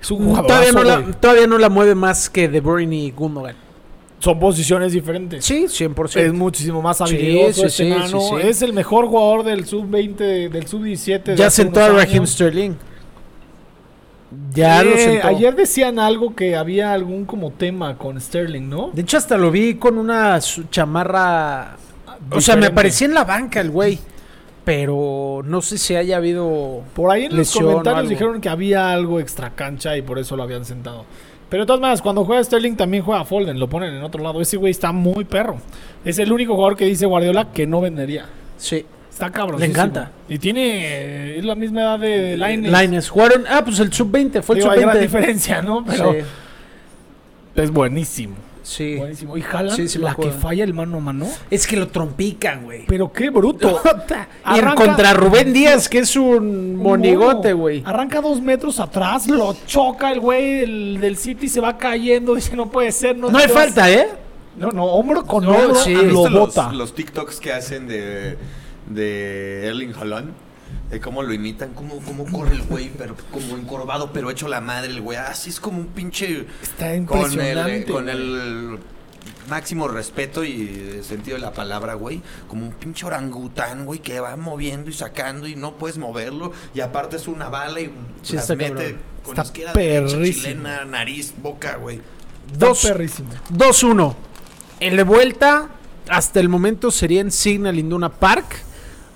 Speaker 2: Es un jugadorazo,
Speaker 1: todavía no, la, todavía no la mueve más que De Bruyne y Gundogan.
Speaker 2: Son posiciones diferentes.
Speaker 1: Sí, 100%.
Speaker 2: Es muchísimo más habilidoso
Speaker 1: sí, sí, sí.
Speaker 2: Es el mejor jugador del sub-20, del sub-17. de
Speaker 1: ya sentó a Raheem. Sterling. Ya lo
Speaker 2: Eh,
Speaker 1: sentó.
Speaker 2: Ayer decían algo que había algún como tema con Sterling, ¿no?
Speaker 1: De hecho, hasta lo vi con una chamarra. O sea, me aparecía en la banca el güey. Pero no sé si haya habido.
Speaker 2: Por ahí en los comentarios dijeron que había algo extra cancha y por eso lo habían sentado. Pero de todas maneras, cuando juega Sterling también juega Folden, lo ponen en otro lado. Ese güey está muy perro. Es el único jugador que dice Guardiola que no vendería.
Speaker 1: Sí.
Speaker 2: Está cabrón.
Speaker 1: Le encanta.
Speaker 2: Y tiene. eh, es la misma edad de Lainez.
Speaker 1: Lines. Jugaron. Ah, pues el sub-20. Fue el
Speaker 2: Digo, hay gran
Speaker 1: sub-20.
Speaker 2: diferencia, ¿no? Pero
Speaker 1: Sí.
Speaker 2: es buenísimo.
Speaker 1: sí.
Speaker 2: Buenísimo. Y Haaland,
Speaker 1: Sí,
Speaker 2: la que falla el mano a mano.
Speaker 1: Es que lo trompican, güey.
Speaker 2: Pero qué bruto.
Speaker 1: y en
Speaker 2: Arranca-
Speaker 1: contra Rubén Díaz, que es un monigote, güey.
Speaker 2: Arranca dos metros atrás, lo choca el güey del, del City, se va cayendo. Dice, no puede ser. No,
Speaker 1: No hay falta, ¿eh?
Speaker 2: No, no, hombro con
Speaker 1: No,
Speaker 2: hombro
Speaker 1: sí.
Speaker 2: lo
Speaker 3: ¿Han visto los,
Speaker 2: bota.
Speaker 3: los TikToks que hacen de, de Erling Haaland? De cómo lo imitan, cómo, cómo corre el güey, pero como encorvado, pero hecho la madre el güey. Así es como un pinche...
Speaker 2: Está
Speaker 3: Con el,
Speaker 2: impresionante.
Speaker 3: con el máximo respeto y sentido de la palabra, güey. Como un pinche orangután, güey, que va moviendo y sacando y no puedes moverlo. Y aparte es una bala y
Speaker 1: Sí,
Speaker 3: las mete
Speaker 1: cabrón.
Speaker 3: con
Speaker 2: Está
Speaker 3: izquierda, derecha, chilena, nariz, boca, güey.
Speaker 1: Dos,
Speaker 2: perrísimo.
Speaker 1: 2-1. El de vuelta, hasta el momento sería en Signal Iduna Park,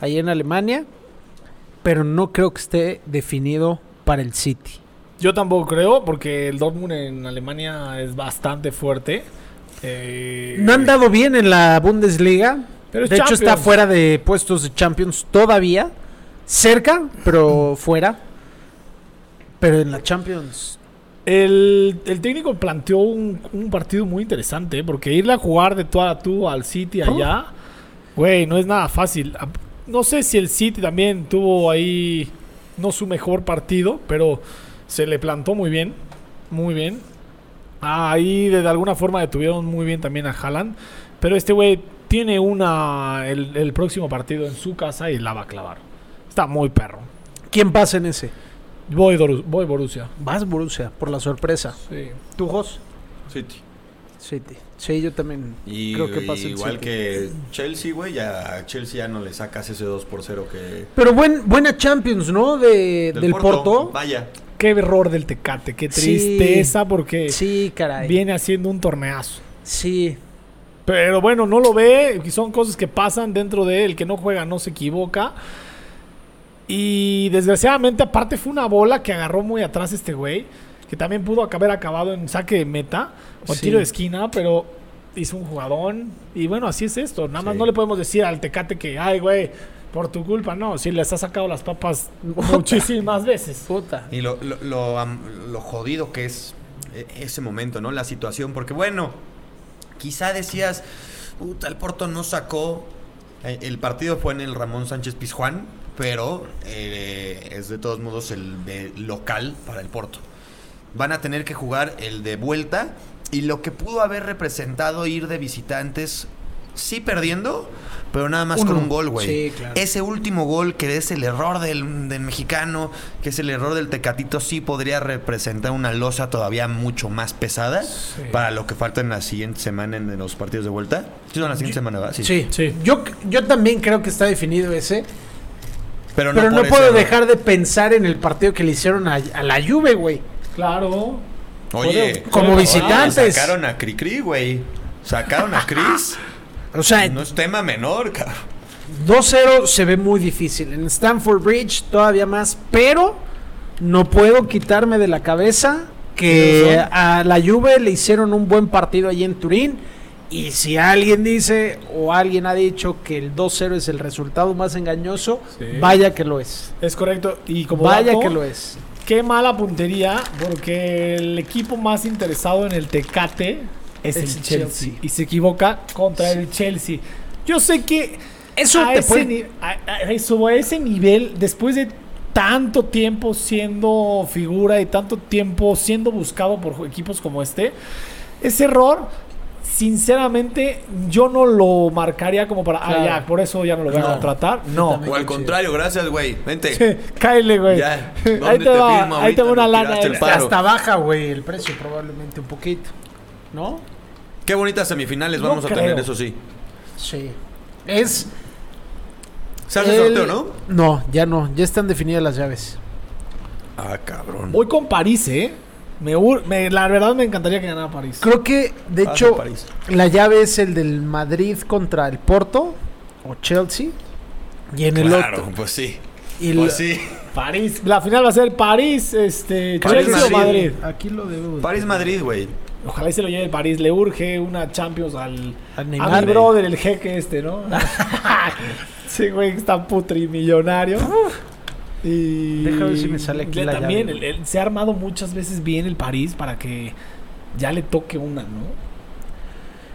Speaker 1: ahí en Alemania. Pero no creo que esté definido para el City.
Speaker 2: Yo tampoco creo, porque el Dortmund en Alemania es bastante fuerte. Eh,
Speaker 1: No han dado bien en la Bundesliga.
Speaker 2: Pero
Speaker 1: de hecho, está fuera de puestos de Champions todavía. Cerca, pero fuera. Pero en la Champions.
Speaker 2: El, el técnico planteó un, un partido muy interesante, porque irle a jugar de tú a tú al City allá, güey, no es nada fácil. No sé si el City también tuvo ahí no su mejor partido, pero se le plantó muy bien, muy bien. Ah, ahí de, de alguna forma detuvieron muy bien también a Haaland, pero este güey tiene una el, el próximo partido en su casa y la va a clavar. Está muy perro.
Speaker 1: ¿Quién pasa en ese?
Speaker 2: Voy, Doru- voy Borussia.
Speaker 1: Vas Borussia, por la sorpresa.
Speaker 2: Sí.
Speaker 1: ¿Tú, Jos?
Speaker 3: City.
Speaker 1: City. Sí, yo también
Speaker 3: Y,
Speaker 1: creo que pasa el
Speaker 3: igual
Speaker 1: City.
Speaker 3: que Chelsea, güey, ya a Chelsea ya no le sacas ese 2 por 0 que...
Speaker 1: Pero buen, buena Champions, ¿no? De, del, Porto.
Speaker 3: Vaya.
Speaker 2: Qué error del Tecate, qué
Speaker 1: Sí.
Speaker 2: tristeza porque
Speaker 1: Sí, caray.
Speaker 2: viene haciendo un torneazo.
Speaker 1: Sí.
Speaker 2: Pero bueno, no lo ve, y son cosas que pasan dentro de él, el que no juega no se equivoca. Y desgraciadamente aparte fue una bola que agarró muy atrás este güey, que también pudo haber acabado en saque de meta o
Speaker 1: Sí.
Speaker 2: tiro de esquina, pero hizo un jugadón y bueno, así es esto. Nada más
Speaker 3: Sí.
Speaker 2: no le podemos decir al Tecate que, ay güey, por tu culpa, no, si les ha sacado las papas muchísimas veces.
Speaker 1: Puta.
Speaker 3: Y lo, lo, lo, jodido que es eh, ese momento, ¿no? La situación. Porque bueno, quizá decías, puta, el Porto no sacó. eh, El partido fue en el Ramón Sánchez Pizjuán, pero eh, es de todos modos el de local para el Porto. Van a tener que jugar el de vuelta y lo que pudo haber representado ir de visitantes, sí perdiendo, pero nada más
Speaker 1: Uno.
Speaker 3: con un gol, güey.
Speaker 1: Sí, claro.
Speaker 3: Ese último gol, que es el error del, del mexicano, que es el error del Tecatito, sí podría representar una losa todavía mucho más pesada
Speaker 2: Sí.
Speaker 3: para lo que falta en la siguiente semana en, los partidos de vuelta. Sí, son la siguiente semana, ¿verdad?
Speaker 1: Sí.
Speaker 2: Sí.
Speaker 1: Yo, yo también creo que está definido ese.
Speaker 3: Pero
Speaker 1: Pero no,
Speaker 3: por ese
Speaker 1: puedo
Speaker 3: error.
Speaker 1: dejar de pensar en el partido que le hicieron a, a la Juve, güey.
Speaker 2: Claro.
Speaker 3: Oye,
Speaker 1: Como
Speaker 3: oye,
Speaker 1: visitantes.
Speaker 3: sacaron a Cricri, güey. Sacaron a Chris.
Speaker 1: O sea,
Speaker 3: no es tema menor, cabrón.
Speaker 1: 2-0 se ve muy difícil. En Stamford Bridge todavía más, pero no puedo quitarme de la cabeza que a la Juve le hicieron un buen partido allí en Turín. Y si alguien dice o alguien ha dicho que el 2-0 es el resultado más engañoso,
Speaker 2: Sí.
Speaker 1: vaya que lo es.
Speaker 2: Es correcto. Y como
Speaker 1: Vaya
Speaker 2: dato,
Speaker 1: que lo es.
Speaker 2: Qué mala puntería, porque el equipo más interesado en el Tecate es,
Speaker 1: Es
Speaker 2: el
Speaker 1: el
Speaker 2: Chelsea.
Speaker 1: Chelsea.
Speaker 2: Y se equivoca contra el Chelsea. Yo sé que
Speaker 1: Eso
Speaker 2: a,
Speaker 1: te
Speaker 2: ese
Speaker 1: puede-
Speaker 2: ni- a- a eso, a ese nivel, después de tanto tiempo siendo figura y tanto tiempo siendo buscado por equipos como este, ese error, sinceramente, yo no lo marcaría como para, ah,
Speaker 1: Claro.
Speaker 2: ya, por eso ya no lo voy a
Speaker 3: No.
Speaker 2: contratar. No.
Speaker 3: O al contrario, gracias, güey. Vente.
Speaker 2: Sí, Cáele, güey.
Speaker 3: Ya,
Speaker 2: Ahí
Speaker 3: ¿dónde
Speaker 2: te
Speaker 3: te
Speaker 2: va, ahí te va una lana.
Speaker 1: Hasta baja, güey, el precio probablemente un poquito. ¿No?
Speaker 3: Qué bonitas semifinales
Speaker 2: No
Speaker 3: vamos a tener, eso sí.
Speaker 1: Sí. Es.
Speaker 3: ¿Se hace
Speaker 1: el-
Speaker 3: sorteo, no?
Speaker 1: No, ya no. Ya están definidas las llaves.
Speaker 3: Ah, cabrón.
Speaker 2: Voy con París, ¿eh? Me, ur- me- la verdad me encantaría que ganara París.
Speaker 1: Creo que, de
Speaker 3: Ah,
Speaker 1: hecho,
Speaker 3: París.
Speaker 1: la llave es el del Madrid contra el Porto o Chelsea. Y en el
Speaker 3: Claro,
Speaker 1: otro.
Speaker 3: pues sí.
Speaker 1: Y
Speaker 3: Pues sí.
Speaker 2: París. La final va a ser París, este,
Speaker 3: París,
Speaker 2: Chelsea o
Speaker 3: Madrid.
Speaker 2: Madrid.
Speaker 1: Aquí lo debo. de-
Speaker 3: París-Madrid, güey.
Speaker 2: Ojalá y se lo lleve el París. Le urge una Champions al,
Speaker 1: A
Speaker 2: a mi brother, el jeque este, ¿no? sí, güey, está putrimillonario. Y
Speaker 1: Deja ver si me sale aquí
Speaker 2: le-
Speaker 1: la
Speaker 2: también
Speaker 1: llave.
Speaker 2: el- el- se ha armado muchas veces bien el París para que ya le toque una, ¿no?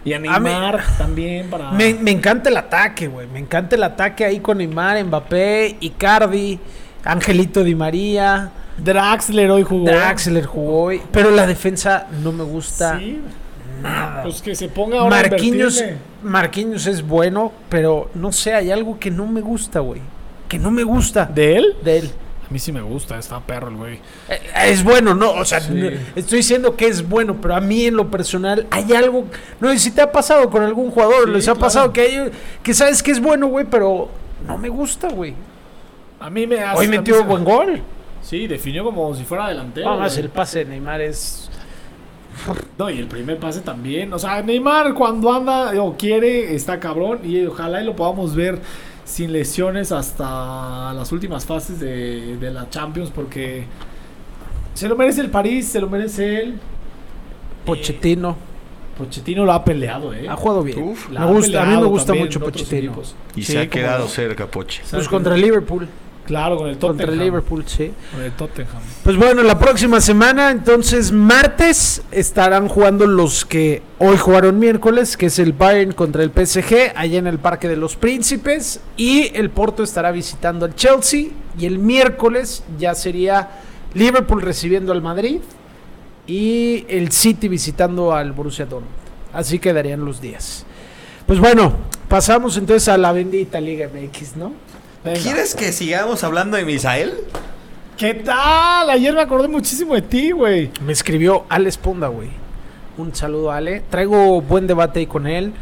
Speaker 2: Y a
Speaker 1: mí-
Speaker 2: Neymar también para...
Speaker 1: Me, me encanta el ataque, güey. Me encanta el ataque ahí con Neymar, Mbappé, Icardi, Angelito Di María,
Speaker 2: Draxler hoy jugó.
Speaker 1: Draxler jugó hoy. Pero la defensa no me gusta
Speaker 2: Sí,
Speaker 1: nada.
Speaker 2: pues que se ponga ahora
Speaker 1: Marquinhos. Marquinhos es bueno, pero no sé, hay algo que no me gusta, güey. Que no me gusta
Speaker 2: ¿De él?
Speaker 1: de él.
Speaker 2: A mí sí me gusta, está perro el güey.
Speaker 1: Eh, Es bueno, no, o sea,
Speaker 2: Sí.
Speaker 1: no- estoy diciendo que es bueno, pero a mí en lo personal hay algo, no sé si te ha pasado con algún jugador,
Speaker 2: Sí,
Speaker 1: les ha
Speaker 2: claro.
Speaker 1: pasado que hay, que sabes que es bueno, güey, pero no me gusta, güey.
Speaker 2: A mí me hace...
Speaker 1: Hoy metió buen gol.
Speaker 2: Sí, definió como si fuera delantero.
Speaker 1: Vamos,
Speaker 2: güey.
Speaker 1: el pase de Neymar es
Speaker 2: No, y el primer pase también. O sea, Neymar cuando anda o quiere, está cabrón. Y ojalá y lo podamos ver sin lesiones hasta las últimas fases de, de la Champions. Porque se lo merece el París, se lo merece él.
Speaker 1: Pochettino.
Speaker 2: Pochettino lo ha peleado, ¿eh?
Speaker 1: Ha jugado bien.
Speaker 3: Uf.
Speaker 1: Me
Speaker 2: ha
Speaker 1: gusta, a mí me gusta mucho Pochettino.
Speaker 3: Y
Speaker 2: Sí,
Speaker 3: se ha quedado cerca, Poche.
Speaker 1: Pues contra el Liverpool.
Speaker 2: Claro, con el
Speaker 1: Contra
Speaker 2: Tottenham.
Speaker 1: el Liverpool, sí.
Speaker 2: Con el Tottenham.
Speaker 1: Pues bueno, la próxima semana, entonces martes, estarán jugando los que hoy jugaron miércoles, que es el Bayern contra el PSG, allá en el Parque de los Príncipes, y el Porto estará visitando al Chelsea, y el miércoles ya sería Liverpool recibiendo al Madrid, y el City visitando al Borussia Dortmund. Así quedarían los días. Pues bueno, pasamos entonces a la bendita Liga MX, ¿no?
Speaker 2: Venga.
Speaker 3: ¿Quieres que sigamos hablando de Misael?
Speaker 2: ¿Qué tal? Ayer me acordé muchísimo de ti, güey.
Speaker 1: Me escribió Ale Esponda, güey. Un saludo a Ale. Traigo buen debate ahí con él.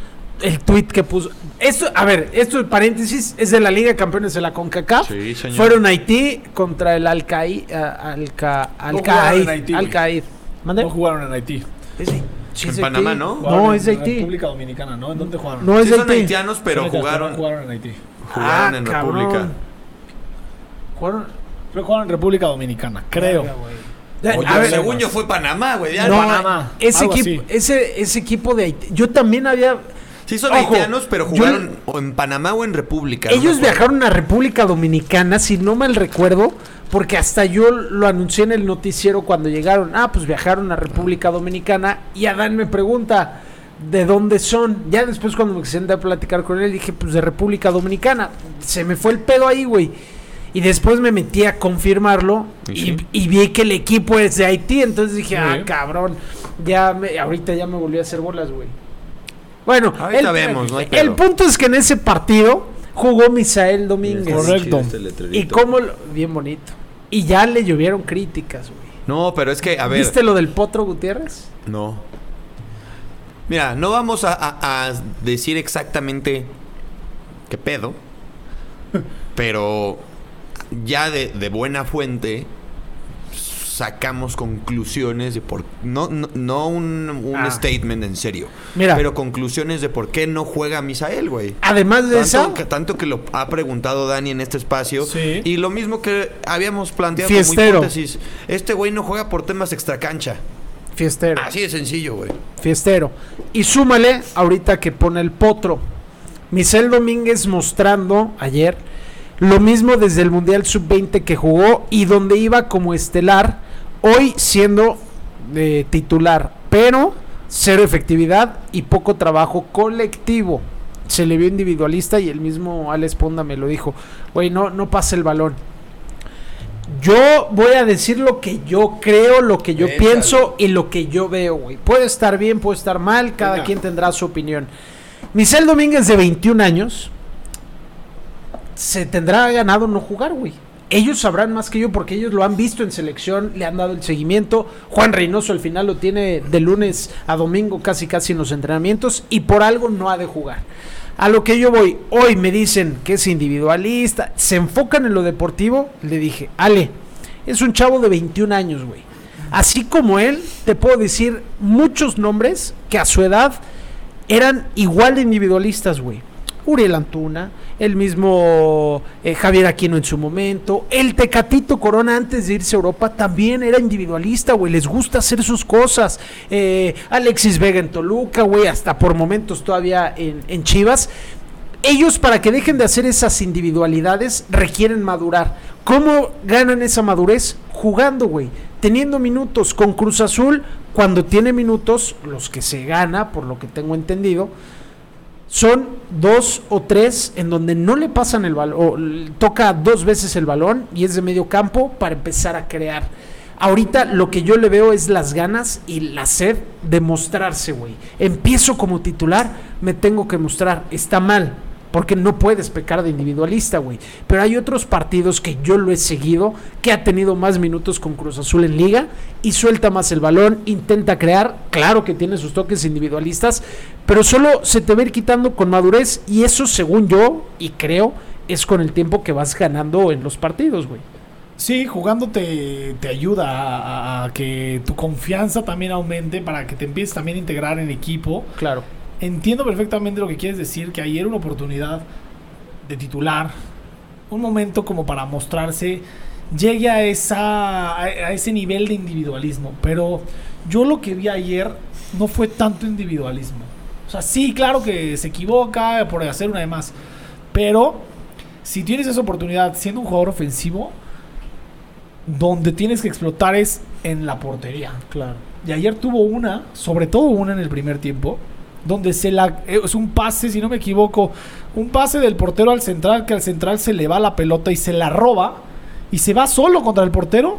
Speaker 1: El tweet que puso. Esto, a ver, esto paréntesis es de la Liga de Campeones de la CONCACAF.
Speaker 3: Sí, señor.
Speaker 1: Fueron Haití contra el Alcaí, Alca,
Speaker 2: jugaron
Speaker 1: Alcaid.
Speaker 2: en Haití, güey.
Speaker 1: Alcaid. ¿Mande?
Speaker 2: No jugaron en Haití.
Speaker 1: Es sí,
Speaker 3: En
Speaker 1: es
Speaker 3: Panamá,
Speaker 1: Haití.
Speaker 3: ¿no?
Speaker 1: No, es de
Speaker 2: en
Speaker 1: Haití.
Speaker 2: República Dominicana, ¿no? ¿En dónde jugaron?
Speaker 1: No es
Speaker 3: Sí son
Speaker 1: Haití.
Speaker 3: haitianos, pero jugaron,
Speaker 2: jugaron en Haití.
Speaker 3: Jugaron
Speaker 1: Ah,
Speaker 3: en
Speaker 1: cabrón.
Speaker 3: República.
Speaker 1: Jugaron.
Speaker 2: Creo que jugaron en República Dominicana, creo.
Speaker 1: Verga, güey.
Speaker 3: Oye,
Speaker 1: A ver,
Speaker 3: según yo fue Panamá, güey.
Speaker 1: no,
Speaker 2: Panamá,
Speaker 1: ese equipo, ese, ese equipo de Haití. Yo también había.
Speaker 3: Sí son
Speaker 1: Ojo,
Speaker 3: haitianos, pero
Speaker 1: yo-
Speaker 3: jugaron o en Panamá o en República.
Speaker 1: Ellos viajaron a República Dominicana, si no mal recuerdo, porque hasta yo lo anuncié en el noticiero cuando llegaron. Ah, pues viajaron a República Dominicana y Adán me pregunta de dónde son. Ya después cuando me senté a platicar con él dije, pues de República Dominicana. Se me fue el pedo ahí, güey. Y después me metí a confirmarlo
Speaker 3: Y
Speaker 1: y,
Speaker 3: sí.
Speaker 1: y vi que el equipo es de Haití. Entonces dije, ah, cabrón, ya me, ahorita ya me volví a hacer bolas, güey. Bueno,
Speaker 3: Ahorita vemos, no
Speaker 1: el punto es que en ese partido jugó Misael Domínguez.
Speaker 2: Correcto.
Speaker 1: Y cómo lo- bien bonito. Y ya le llovieron críticas, güey.
Speaker 3: No, pero es que, a ver.
Speaker 1: ¿Viste lo del Potro Gutiérrez?
Speaker 3: No. Mira, no vamos a, a- a decir exactamente qué pedo, pero ya de, de buena fuente sacamos conclusiones de por no no, no un, un
Speaker 1: Ah.
Speaker 3: statement en serio,
Speaker 1: Mira.
Speaker 3: pero conclusiones de por qué no juega Misael, güey.
Speaker 1: Además de eso,
Speaker 3: Tanto que, tanto que lo ha preguntado Dani en este espacio.
Speaker 2: Sí.
Speaker 3: Y lo mismo que habíamos planteado
Speaker 1: Fiestero.
Speaker 3: como hipótesis. Este güey no juega por temas extracancha.
Speaker 1: Fiestero.
Speaker 3: Así de sencillo, güey.
Speaker 1: Fiestero. Y súmale ahorita que pone el potro. Michel Domínguez mostrando ayer lo mismo desde el Mundial Sub-20 que jugó y donde iba como estelar, hoy siendo eh, titular, pero cero efectividad y poco trabajo colectivo. Se le vio individualista y el mismo Alex Ponda me lo dijo. Güey, no, no pasa el balón. Yo voy a decir lo que yo creo, lo que yo pienso y lo que yo veo, güey. Puede estar bien, puede estar mal, cada
Speaker 2: Venga.
Speaker 1: quien tendrá su opinión. Michel Domínguez de 21 años se tendrá ganado no jugar, güey. Ellos sabrán más que yo porque ellos lo han visto en selección, le han dado el seguimiento. Juan Reynoso al final lo tiene de lunes a domingo casi casi en los entrenamientos y por algo no ha de jugar. A lo que yo voy, hoy me dicen que es individualista, se enfocan en lo deportivo, le dije, Ale, es un chavo de 21 años, güey. Así como él, te puedo decir muchos nombres que a su edad eran igual de individualistas, güey. Uriel Antuna, el mismo eh, Javier Aquino en su momento, el Tecatito Corona antes de irse a Europa también era individualista, güey, les gusta hacer sus cosas. Eh, Alexis Vega en Toluca, güey, hasta por momentos todavía en, en Chivas. Ellos para que dejen de hacer esas individualidades requieren madurar. ¿Cómo ganan esa madurez? Jugando, güey. Teniendo minutos con Cruz Azul, cuando tiene minutos, los que se gana, por lo que tengo entendido, son dos o tres en donde no le pasan el balón, toca dos veces el balón y es de medio campo para empezar a crear. Ahorita lo que yo le veo es las ganas y la sed de mostrarse, güey. Empiezo como titular, me tengo que mostrar. Está mal, porque no puedes pecar de individualista, güey. Pero hay otros partidos que yo lo he seguido, que ha tenido más minutos con Cruz Azul en liga y suelta más el balón, intenta crear. Claro que tiene sus toques individualistas, pero solo se te va a ir quitando con madurez y eso, según yo y creo, es con el tiempo que vas ganando en los partidos, güey.
Speaker 2: Sí, jugando te, te ayuda a, a- a que tu confianza también aumente para que te empieces también a integrar en equipo.
Speaker 1: Claro.
Speaker 2: Entiendo perfectamente lo que quieres decir, que ayer una oportunidad de titular, un momento como para mostrarse, llegue a, esa, a, a ese nivel de individualismo. Pero yo lo que vi ayer no fue tanto individualismo. O sea, sí, claro que se equivoca por hacer una de más. Pero si tienes esa oportunidad siendo un jugador ofensivo, donde tienes que explotar es en la portería.
Speaker 1: Claro.
Speaker 2: Y ayer tuvo una, sobre todo una en el primer tiempo, donde se la eh, es un pase, si no me equivoco, un pase del portero al central, que al central se le va la pelota y se la roba y se va solo contra el portero.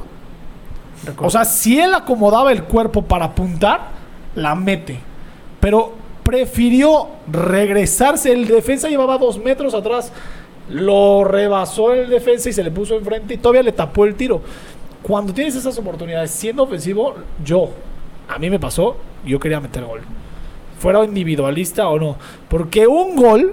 Speaker 2: O sea, si él acomodaba el cuerpo para apuntar, la mete. Pero prefirió regresarse. El defensa llevaba dos metros atrás. Lo rebasó el defensa y se le puso enfrente y todavía le tapó el tiro. Cuando tienes esas oportunidades siendo ofensivo, yo, a mí me pasó, yo quería meter gol. Fuera individualista o no. Porque un gol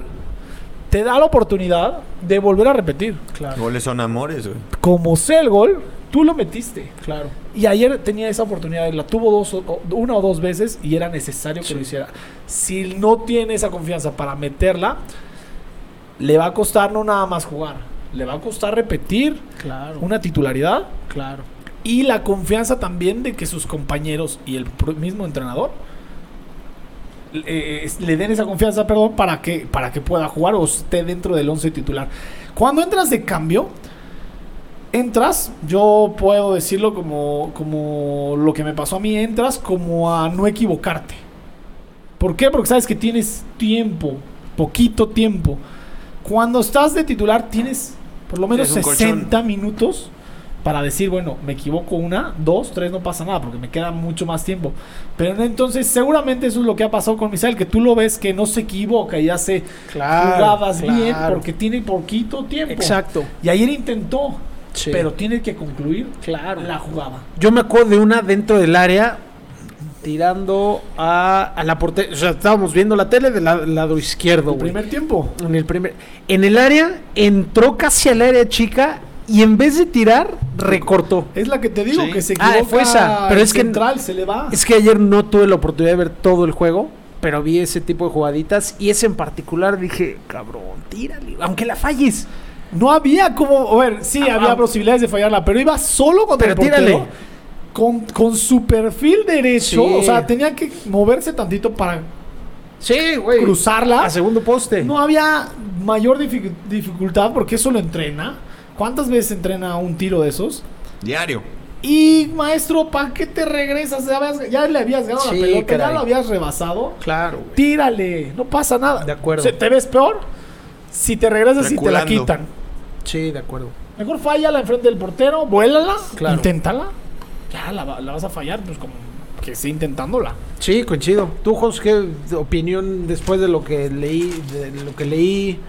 Speaker 2: te da la oportunidad de volver a repetir.
Speaker 1: Claro.
Speaker 3: Goles son amores, güey.
Speaker 2: Como sea el gol, tú lo metiste.
Speaker 1: Claro.
Speaker 2: Y ayer tenía esa oportunidad, la tuvo dos, una o dos veces y era necesario que
Speaker 1: Sí.
Speaker 2: lo hiciera. Si no tiene esa confianza para meterla, le va a costar no nada más jugar, le va a costar repetir
Speaker 1: Claro.
Speaker 2: una titularidad
Speaker 1: Claro.
Speaker 2: y la confianza también de que sus compañeros y el mismo entrenador eh, es- le den esa confianza, perdón, para que, para que pueda jugar o esté dentro del 11 titular. Cuando entras de cambio, entras, yo puedo decirlo como, como lo que me pasó a mí, entras como a no equivocarte. ¿Por qué? Porque sabes que tienes tiempo, poquito tiempo. Cuando estás de titular tienes por lo menos
Speaker 3: Tienes un
Speaker 2: 60 minutos para decir, bueno, me equivoco una, dos, tres, no pasa nada, porque me queda mucho más tiempo. Pero entonces, seguramente eso es lo que ha pasado con Misael, que tú lo ves que no se equivoca y hace
Speaker 1: Claro,
Speaker 2: jugadas bien porque tiene poquito tiempo.
Speaker 1: Exacto.
Speaker 2: Y ayer intentó,
Speaker 1: Sí.
Speaker 2: pero tiene que concluir
Speaker 1: Claro.
Speaker 2: la jugada.
Speaker 1: Yo me acuerdo de una dentro del área tirando a, a la portería. O sea, estábamos viendo la tele del la- lado izquierdo,
Speaker 2: El
Speaker 1: güey.
Speaker 2: primer tiempo.
Speaker 1: En el primer. En el área, entró casi al área chica y en vez de tirar, recortó.
Speaker 2: Es la que te digo,
Speaker 3: Sí.
Speaker 2: que se
Speaker 1: Ah,
Speaker 2: equivoca.
Speaker 1: fue esa, pero es que-
Speaker 2: se le va.
Speaker 1: Es que ayer no tuve la oportunidad de ver todo el juego, pero vi ese tipo de jugaditas y ese en particular dije, cabrón, tírale, aunque la falles.
Speaker 2: No había como. A ver, sí,
Speaker 1: Ah,
Speaker 2: había
Speaker 1: ah.
Speaker 2: posibilidades de fallarla, pero iba solo contra
Speaker 1: Pero
Speaker 2: el portero.
Speaker 1: tírale.
Speaker 2: Con, con su perfil derecho.
Speaker 1: Sí.
Speaker 2: O sea, tenía que moverse tantito para
Speaker 1: Sí, güey.
Speaker 2: cruzarla.
Speaker 1: A segundo poste.
Speaker 2: No había mayor dificu- dificultad porque eso lo entrena. ¿Cuántas veces entrena un tiro de esos?
Speaker 3: Diario.
Speaker 2: Y maestro, ¿para qué te regresas? Ya, habías- ya le habías ganado
Speaker 1: Sí,
Speaker 2: la pelota, ya lo habías rebasado.
Speaker 1: Claro, güey.
Speaker 2: Tírale, no pasa nada.
Speaker 1: De acuerdo.
Speaker 2: Se- ¿Te ves peor? Si te regresas y te la
Speaker 3: Reculando.
Speaker 2: quitan.
Speaker 1: Sí, de acuerdo.
Speaker 2: Mejor fállala enfrente del portero, vuélala,
Speaker 1: Claro.
Speaker 2: inténtala. Ya la, va- la vas a fallar, pues como que sí intentándola.
Speaker 1: Sí, coincido. ¿Tú, Jos, qué opinión después de lo que leí, de lo que leí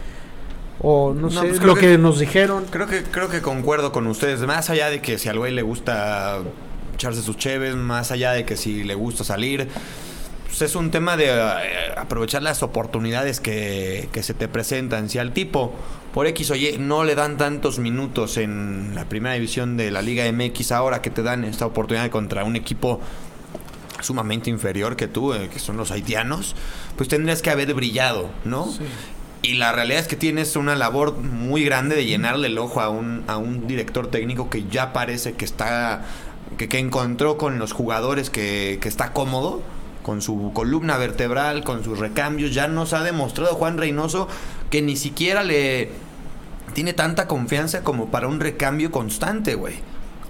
Speaker 1: o no,
Speaker 3: No,
Speaker 1: sé,
Speaker 3: pues
Speaker 1: lo que,
Speaker 3: que-
Speaker 1: nos dijeron?
Speaker 3: Creo que, creo que concuerdo con ustedes. Más allá de que si al güey le gusta echarse sus cheves, más allá de que si le gusta salir, pues es un tema de eh, aprovechar las oportunidades que, que se te presentan. Si al tipo, por X o Y, no le dan tantos minutos en la primera división de la Liga MX ahora que te dan esta oportunidad contra un equipo sumamente inferior que tú, eh, que son los haitianos, pues tendrías que haber brillado, ¿no? Y la realidad es que tienes una labor muy grande de llenarle el ojo a un, a un director técnico que ya parece que está. que, que encontró con los jugadores que, que está cómodo, con su columna vertebral, con sus recambios. Ya nos ha demostrado Juan Reynoso que ni siquiera le tiene tanta confianza como para un recambio constante, güey.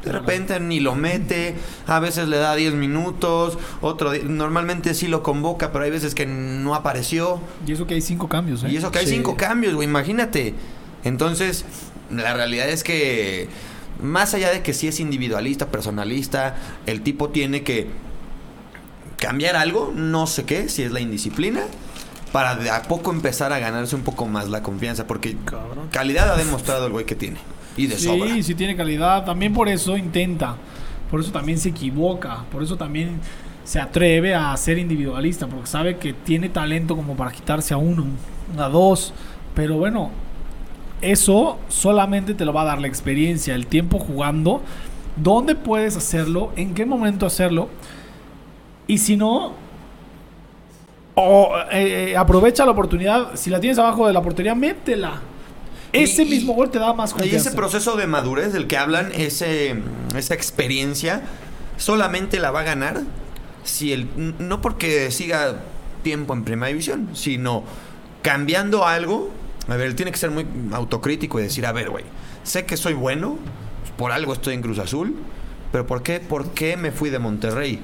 Speaker 3: De repente ni lo mete, a veces le da 10 minutos, otro normalmente sí lo convoca, pero hay veces que no apareció.
Speaker 2: Y eso que hay cinco cambios, ¿eh?
Speaker 3: Y eso que hay
Speaker 1: Sí.
Speaker 3: cinco cambios, güey, imagínate. Entonces, la realidad es que, más allá de que sí es individualista, personalista, el tipo tiene que cambiar algo, no sé qué, si es la indisciplina, para de a poco empezar a ganarse un poco más la confianza, porque
Speaker 1: Cabrón.
Speaker 3: calidad ha demostrado el güey que tiene. Y de sobra.
Speaker 2: Sí, sí tiene calidad. También por eso intenta. Por eso también se equivoca. Por eso también se atreve a ser individualista. Porque sabe que tiene talento como para quitarse a uno, a dos. Pero bueno, eso solamente te lo va a dar la experiencia, el tiempo jugando. ¿Dónde puedes hacerlo? ¿En qué momento hacerlo? Y si no, o, eh, eh, aprovecha la oportunidad. Si la tienes abajo de la portería, métela. Ese
Speaker 3: Y-
Speaker 2: mismo gol te da más
Speaker 3: Y
Speaker 2: confianza.
Speaker 3: ese proceso de madurez del que hablan, ese, esa experiencia, solamente la va a ganar si el, no porque siga tiempo en primera división, sino cambiando algo. A ver, él tiene que ser muy autocrítico y decir, a ver, güey, sé que soy bueno, por algo estoy en Cruz Azul, pero ¿por qué, por qué me fui de Monterrey?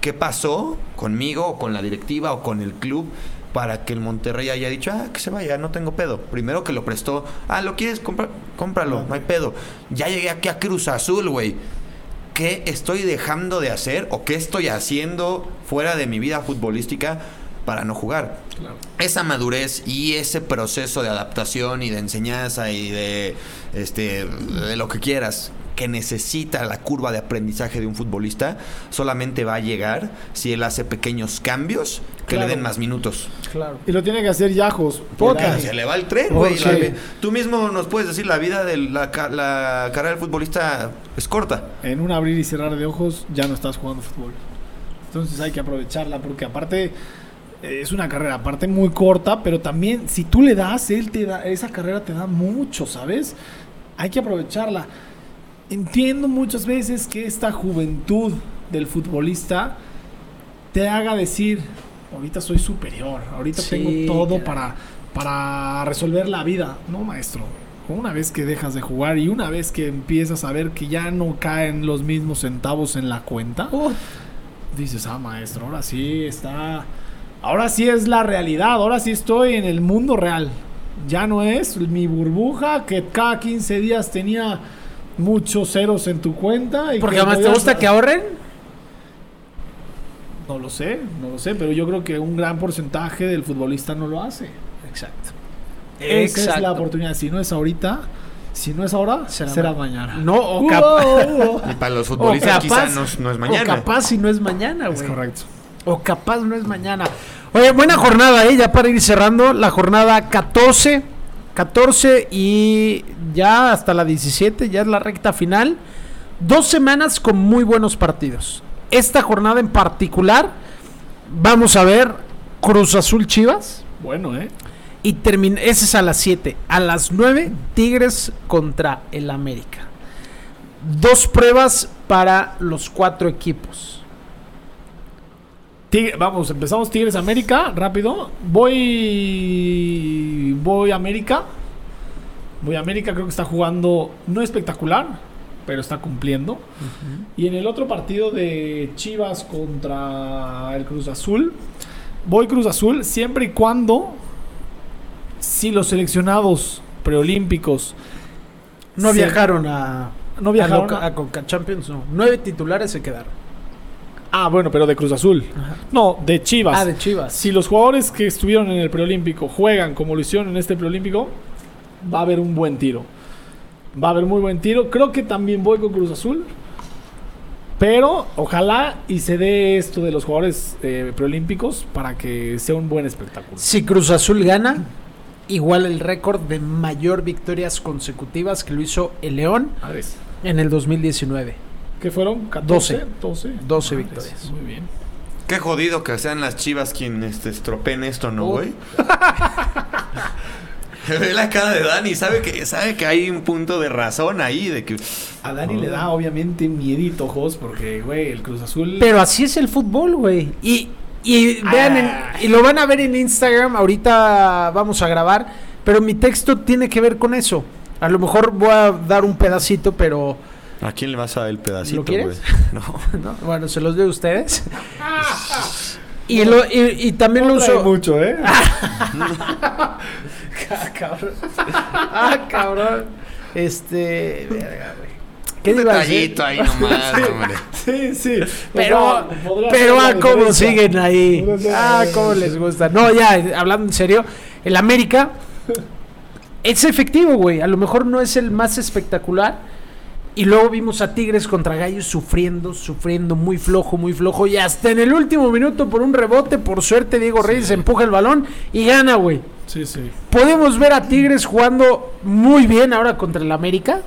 Speaker 3: ¿Qué pasó conmigo o con la directiva o con el club para que el Monterrey haya dicho, ah, que se vaya, no tengo pedo? Primero que lo prestó, ah, ¿lo quieres comprar? Cómpralo, no hay pedo. Ya llegué aquí a Cruz Azul, güey. ¿Qué estoy dejando de hacer o qué estoy haciendo fuera de mi vida futbolística para no jugar?
Speaker 2: Claro.
Speaker 3: esa madurez y ese proceso de adaptación y de enseñanza y de este de lo que quieras que necesita la curva de aprendizaje de un futbolista solamente va a llegar si él hace pequeños cambios que
Speaker 2: Claro.
Speaker 3: le den más minutos.
Speaker 1: Claro.
Speaker 2: Y lo tiene que hacer Yajos.
Speaker 3: Porque
Speaker 2: Porque
Speaker 3: se le va el tren, güey. Tú mismo nos puedes decir la vida de la, la carrera del futbolista es corta.
Speaker 2: en un abrir y cerrar de ojos ya no estás jugando fútbol. Entonces hay que aprovecharla porque aparte eh, es una carrera aparte muy corta, pero también si tú le das, él te da, esa carrera te da mucho, ¿sabes? Hay que aprovecharla. Entiendo muchas veces que esta juventud del futbolista te haga decir, ahorita soy superior, ahorita
Speaker 1: Sí,
Speaker 2: tengo todo para, para resolver la vida. No, maestro. Una vez que dejas de jugar y una vez que empiezas a ver que ya no caen los mismos centavos en la cuenta, dices, ah, maestro, ahora sí está. Ahora sí es la realidad, ahora sí estoy en el mundo real. Ya no es mi burbuja que cada 15 días tenía muchos ceros en tu cuenta. Y
Speaker 1: Porque
Speaker 2: que
Speaker 1: además te gusta que ahorren.
Speaker 2: No lo sé, no lo sé, pero yo creo que un gran porcentaje del futbolista no lo hace.
Speaker 1: Exacto.
Speaker 2: Esa es la oportunidad. Si no es ahorita, si no es ahora,
Speaker 1: Será
Speaker 2: será,
Speaker 1: ma-
Speaker 2: mañana.
Speaker 1: No, o
Speaker 2: Uh,
Speaker 1: capaz.
Speaker 2: uh, uh.
Speaker 3: Y para los
Speaker 1: O
Speaker 3: futbolistas
Speaker 1: capaz,
Speaker 3: quizá no, es- no es
Speaker 1: o
Speaker 3: mañana.
Speaker 1: capaz si no es mañana,
Speaker 2: Es
Speaker 1: güey.
Speaker 2: correcto.
Speaker 1: O capaz no es mañana. Oye, buena jornada, ¿eh? Ya para ir cerrando, la jornada 14 14 y ya hasta la 17, ya es la recta final. Dos semanas con muy buenos partidos. Esta jornada en particular, vamos a ver Cruz Azul Chivas.
Speaker 2: Bueno, ¿eh?
Speaker 1: Y termina, ese es a las 7. A las 9, Tigres contra el América. Dos pruebas para los cuatro equipos.
Speaker 2: Tigre- vamos, empezamos Tigres América, rápido. Voy. Voy a América. Voy a América, creo que está jugando no espectacular, pero está cumpliendo. Y en el otro partido de Chivas contra el Cruz Azul, voy Cruz Azul siempre y cuando si los seleccionados preolímpicos
Speaker 1: No
Speaker 2: se-
Speaker 1: viajaron a,
Speaker 2: no viajaron
Speaker 1: a, Loca-
Speaker 2: a-
Speaker 1: a Conca Champions, no. Nueve titulares se quedaron.
Speaker 2: Ah, bueno, pero de Cruz Azul. No, de Chivas.
Speaker 1: Ah, de Chivas.
Speaker 2: Si los jugadores que estuvieron en el preolímpico juegan como lo hicieron en este preolímpico, va a haber un buen tiro. Va a haber muy buen tiro. Creo que también voy con Cruz Azul. Pero ojalá y se dé esto de los jugadores eh, preolímpicos para que sea un buen espectáculo.
Speaker 1: Si Cruz Azul gana, igual el récord de mayor victorias consecutivas que lo hizo el León en el 2019.
Speaker 2: ¿Qué fueron? 14, 12.
Speaker 1: 12
Speaker 2: Madres,
Speaker 1: victorias.
Speaker 2: Muy bien.
Speaker 3: Qué jodido que sean las chivas quienes te estropeen esto, ¿no,
Speaker 2: Oh.
Speaker 3: güey? Ve la cara de Dani, sabe que, sabe que hay un punto de razón ahí, de que...
Speaker 2: A Dani le da obviamente miedito, Jos, porque, güey, el Cruz Azul...
Speaker 1: Pero así es el fútbol, güey. Y, y vean, en-
Speaker 2: Ay.
Speaker 1: y lo van a ver en Instagram. Ahorita vamos a grabar. Pero mi texto tiene que ver con eso. A lo mejor voy a dar un pedacito, pero.
Speaker 3: ¿A quién le vas a dar el pedacito,
Speaker 1: ¿Lo quieres?
Speaker 3: güey? No.
Speaker 1: ¿no? Bueno, se los doy a ustedes. y, lo, y, y también lo
Speaker 2: No
Speaker 1: uso.
Speaker 2: mucho, ¿eh?
Speaker 1: Ah, cabrón. Ah, cabrón. Este. Verga, güey. ¿Qué
Speaker 3: Un detallito ahí nomás, hombre.
Speaker 2: Sí, sí.
Speaker 1: Pero,
Speaker 2: podría
Speaker 1: pero ah,
Speaker 2: la
Speaker 1: cómo
Speaker 2: diferencia.
Speaker 1: siguen ahí. Ah, cómo les gusta. No, ya, hablando en serio, el América es efectivo, güey. A lo mejor no es el más espectacular. Y luego vimos a Tigres contra Gallos sufriendo, sufriendo, muy flojo, muy flojo. Y hasta en el último minuto, por un rebote, por suerte, Diego Reyes empuja el balón y gana, güey.
Speaker 2: Sí, sí.
Speaker 1: Podemos ver a Tigres jugando muy bien ahora contra el América.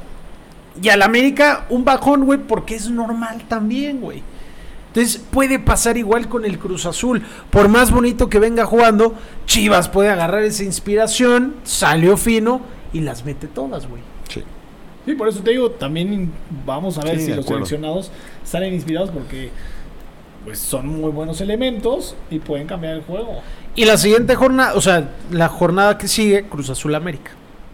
Speaker 1: Y al América un bajón, güey, porque es normal también, güey. Entonces puede pasar igual con el Cruz Azul. Por más bonito que venga jugando, Chivas puede agarrar esa inspiración, salió fino y las mete todas, güey.
Speaker 3: Sí.
Speaker 2: Por eso te digo, también vamos a ver
Speaker 3: Sí,
Speaker 2: si los
Speaker 3: acuerdo.
Speaker 2: seleccionados salen inspirados porque pues son muy buenos elementos y pueden cambiar el juego.
Speaker 1: Y la siguiente jornada, o sea, la jornada que sigue, Cruz Azul América.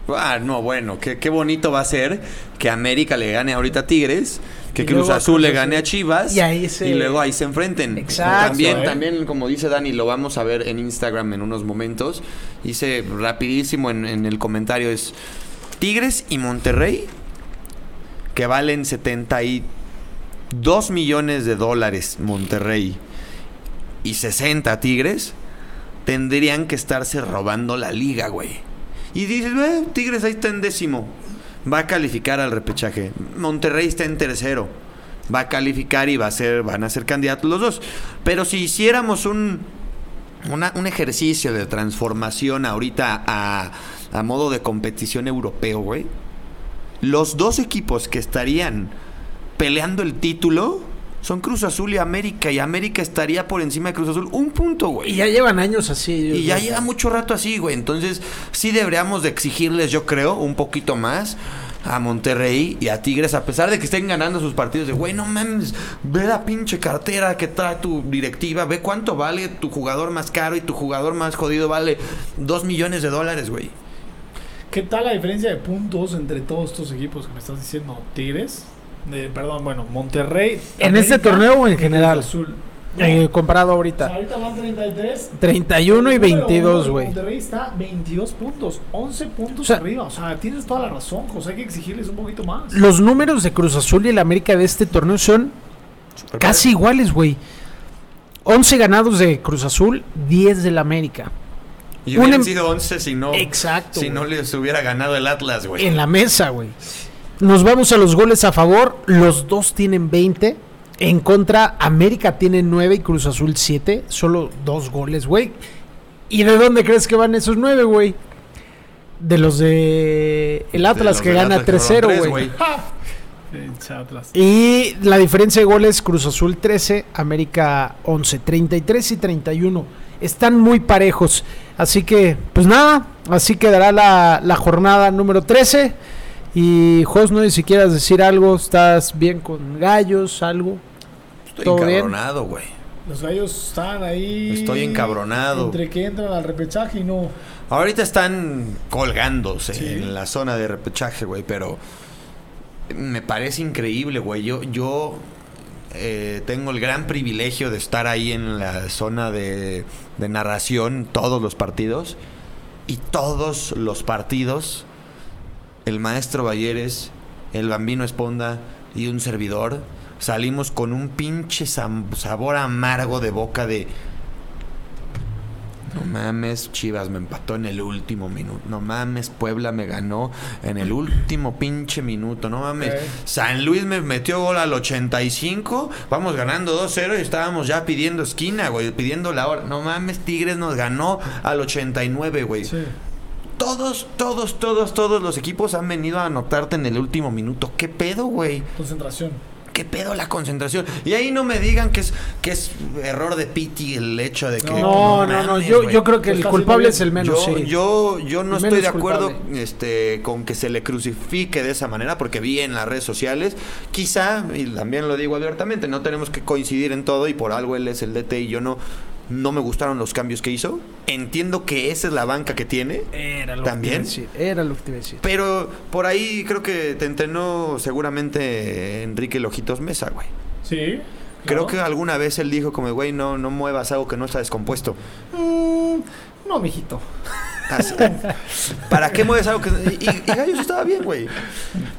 Speaker 3: Ah, no, bueno, qué, qué bonito va a ser que América le gane ahorita a Tigres, que
Speaker 1: Y
Speaker 3: Cruz Azul le gane a Chivas
Speaker 1: Y ahí se-
Speaker 3: y luego ahí se enfrenten.
Speaker 1: Exacto,
Speaker 3: También,
Speaker 2: ¿eh?
Speaker 3: también, como dice Dani, lo vamos a ver en Instagram en unos momentos. Hice rapidísimo en, en el comentario es Tigres y Monterrey que valen 72 millones de dólares Monterrey y 60 Tigres tendrían que estarse robando la liga, güey. Y dices, "Eh, Tigres ahí está en décimo. Va a calificar al repechaje. Monterrey está en tercero. Va a calificar y va a ser, van a ser candidatos los dos. Pero si hiciéramos un, un ejercicio de transformación ahorita a, a modo de competición europeo, güey. Los dos equipos que estarían peleando el título son Cruz Azul y América. Y América estaría por encima de Cruz Azul. Un punto, güey.
Speaker 1: Y ya llevan años así.
Speaker 3: Y ya lleva mucho rato así, güey. Entonces, sí deberíamos de exigirles, yo creo, un poquito más a Monterrey y a Tigres, a pesar de que estén ganando sus partidos. De, güey, no mames, ve la pinche cartera que trae tu directiva, ve cuánto vale tu jugador más caro y tu jugador más jodido vale dos millones de dólares, güey.
Speaker 2: ¿Qué tal la diferencia de puntos entre todos estos equipos que me estás diciendo? Tigres, de- perdón, bueno, Monterrey.
Speaker 1: ¿En este torneo o en general?
Speaker 2: Cruz Azul.
Speaker 1: Eh, comparado
Speaker 2: o
Speaker 1: ahorita.
Speaker 2: sea, ahorita van 33.
Speaker 1: 31 y
Speaker 2: El número
Speaker 1: 22,
Speaker 2: uno de
Speaker 1: güey.
Speaker 2: Monterrey está 22 puntos, 11 puntos
Speaker 1: O sea-
Speaker 2: arriba. O sea, tienes toda la razón, José. Hay que exigirles un poquito más.
Speaker 1: Los números de Cruz Azul y el América de este torneo son casi iguales, güey. 11 ganados de Cruz Azul, 10 del América.
Speaker 3: Y hubieran
Speaker 1: em-
Speaker 3: sido 11 si no,
Speaker 1: Exacto,
Speaker 3: si no les hubiera ganado el Atlas, güey.
Speaker 1: En la mesa, güey. Nos vamos a los goles a favor. Los dos tienen 20. En contra, América tiene 9 y Cruz Azul 7. Solo dos goles, güey. ¿Y de dónde crees que van esos 9, güey? De los de el Atlas
Speaker 3: los
Speaker 1: que gana
Speaker 3: Atlas que
Speaker 1: 3-0,
Speaker 3: fueron tres,
Speaker 1: güey. Y la diferencia de goles, Cruz Azul 13, América 11, 33 y 31. Están muy parejos. Así que, pues nada, así quedará la, la jornada número 13. Y Jos, no sé si quieras decir algo, ¿estás bien con gallos, algo?
Speaker 3: Estoy
Speaker 1: ¿Todo bien?
Speaker 3: encabronado, güey.
Speaker 2: Los gallos están ahí.
Speaker 3: Estoy encabronado.
Speaker 2: Entre que entran al repechaje y no.
Speaker 3: Ahorita están colgándose
Speaker 2: Sí.
Speaker 3: en la zona de repechaje, güey, pero me parece increíble, güey. Yo, yo eh, tengo el gran privilegio de estar ahí en la zona de, de narración todos los partidos. Y todos los partidos, el maestro Balleres, el bambino Esponda y un servidor, salimos con un pinche sabor amargo de boca de... No mames, Chivas me empató en el último minuto. No mames, Puebla me ganó en el último pinche minuto. No mames. San Luis me metió gol al 85. Vamos ganando 2-0 y estábamos ya pidiendo esquina, güey, pidiendo la hora. No mames, Tigres nos ganó al 89, güey.
Speaker 2: Sí.
Speaker 3: Todos, todos, todos, todos los equipos han venido a anotarte en el último minuto. ¿Qué pedo, güey?
Speaker 2: Concentración.
Speaker 3: ¿Qué pedo la concentración? Y ahí no me digan que es que es error de Piti el hecho de que
Speaker 1: No, no, no,
Speaker 3: mames,
Speaker 1: yo,
Speaker 3: güey.
Speaker 1: yo creo que el culpable es el
Speaker 3: yo,
Speaker 1: menos, sí.
Speaker 3: yo, yo no
Speaker 1: El
Speaker 3: estoy de acuerdo
Speaker 1: culpable.
Speaker 3: este, con que se le crucifique de esa manera, porque vi en las redes sociales, quizá, y también lo digo abiertamente, no tenemos que coincidir en todo y por algo él es el DT y yo no, no me gustaron los cambios que hizo. Entiendo que esa es la banca que tiene,
Speaker 1: Era lo
Speaker 3: ¿También?
Speaker 1: que te iba a decir. Era lo que te iba a decir.
Speaker 3: pero por ahí creo que te entrenó seguramente Enrique Lojitos Mesa, güey.
Speaker 2: Sí.
Speaker 3: Creo que alguna vez él dijo como, güey, no, no muevas algo que no está descompuesto.
Speaker 2: Mm, no, mijito.
Speaker 3: Así. ¿Para qué mueves algo que.? Y, y Gallos estaba bien, güey.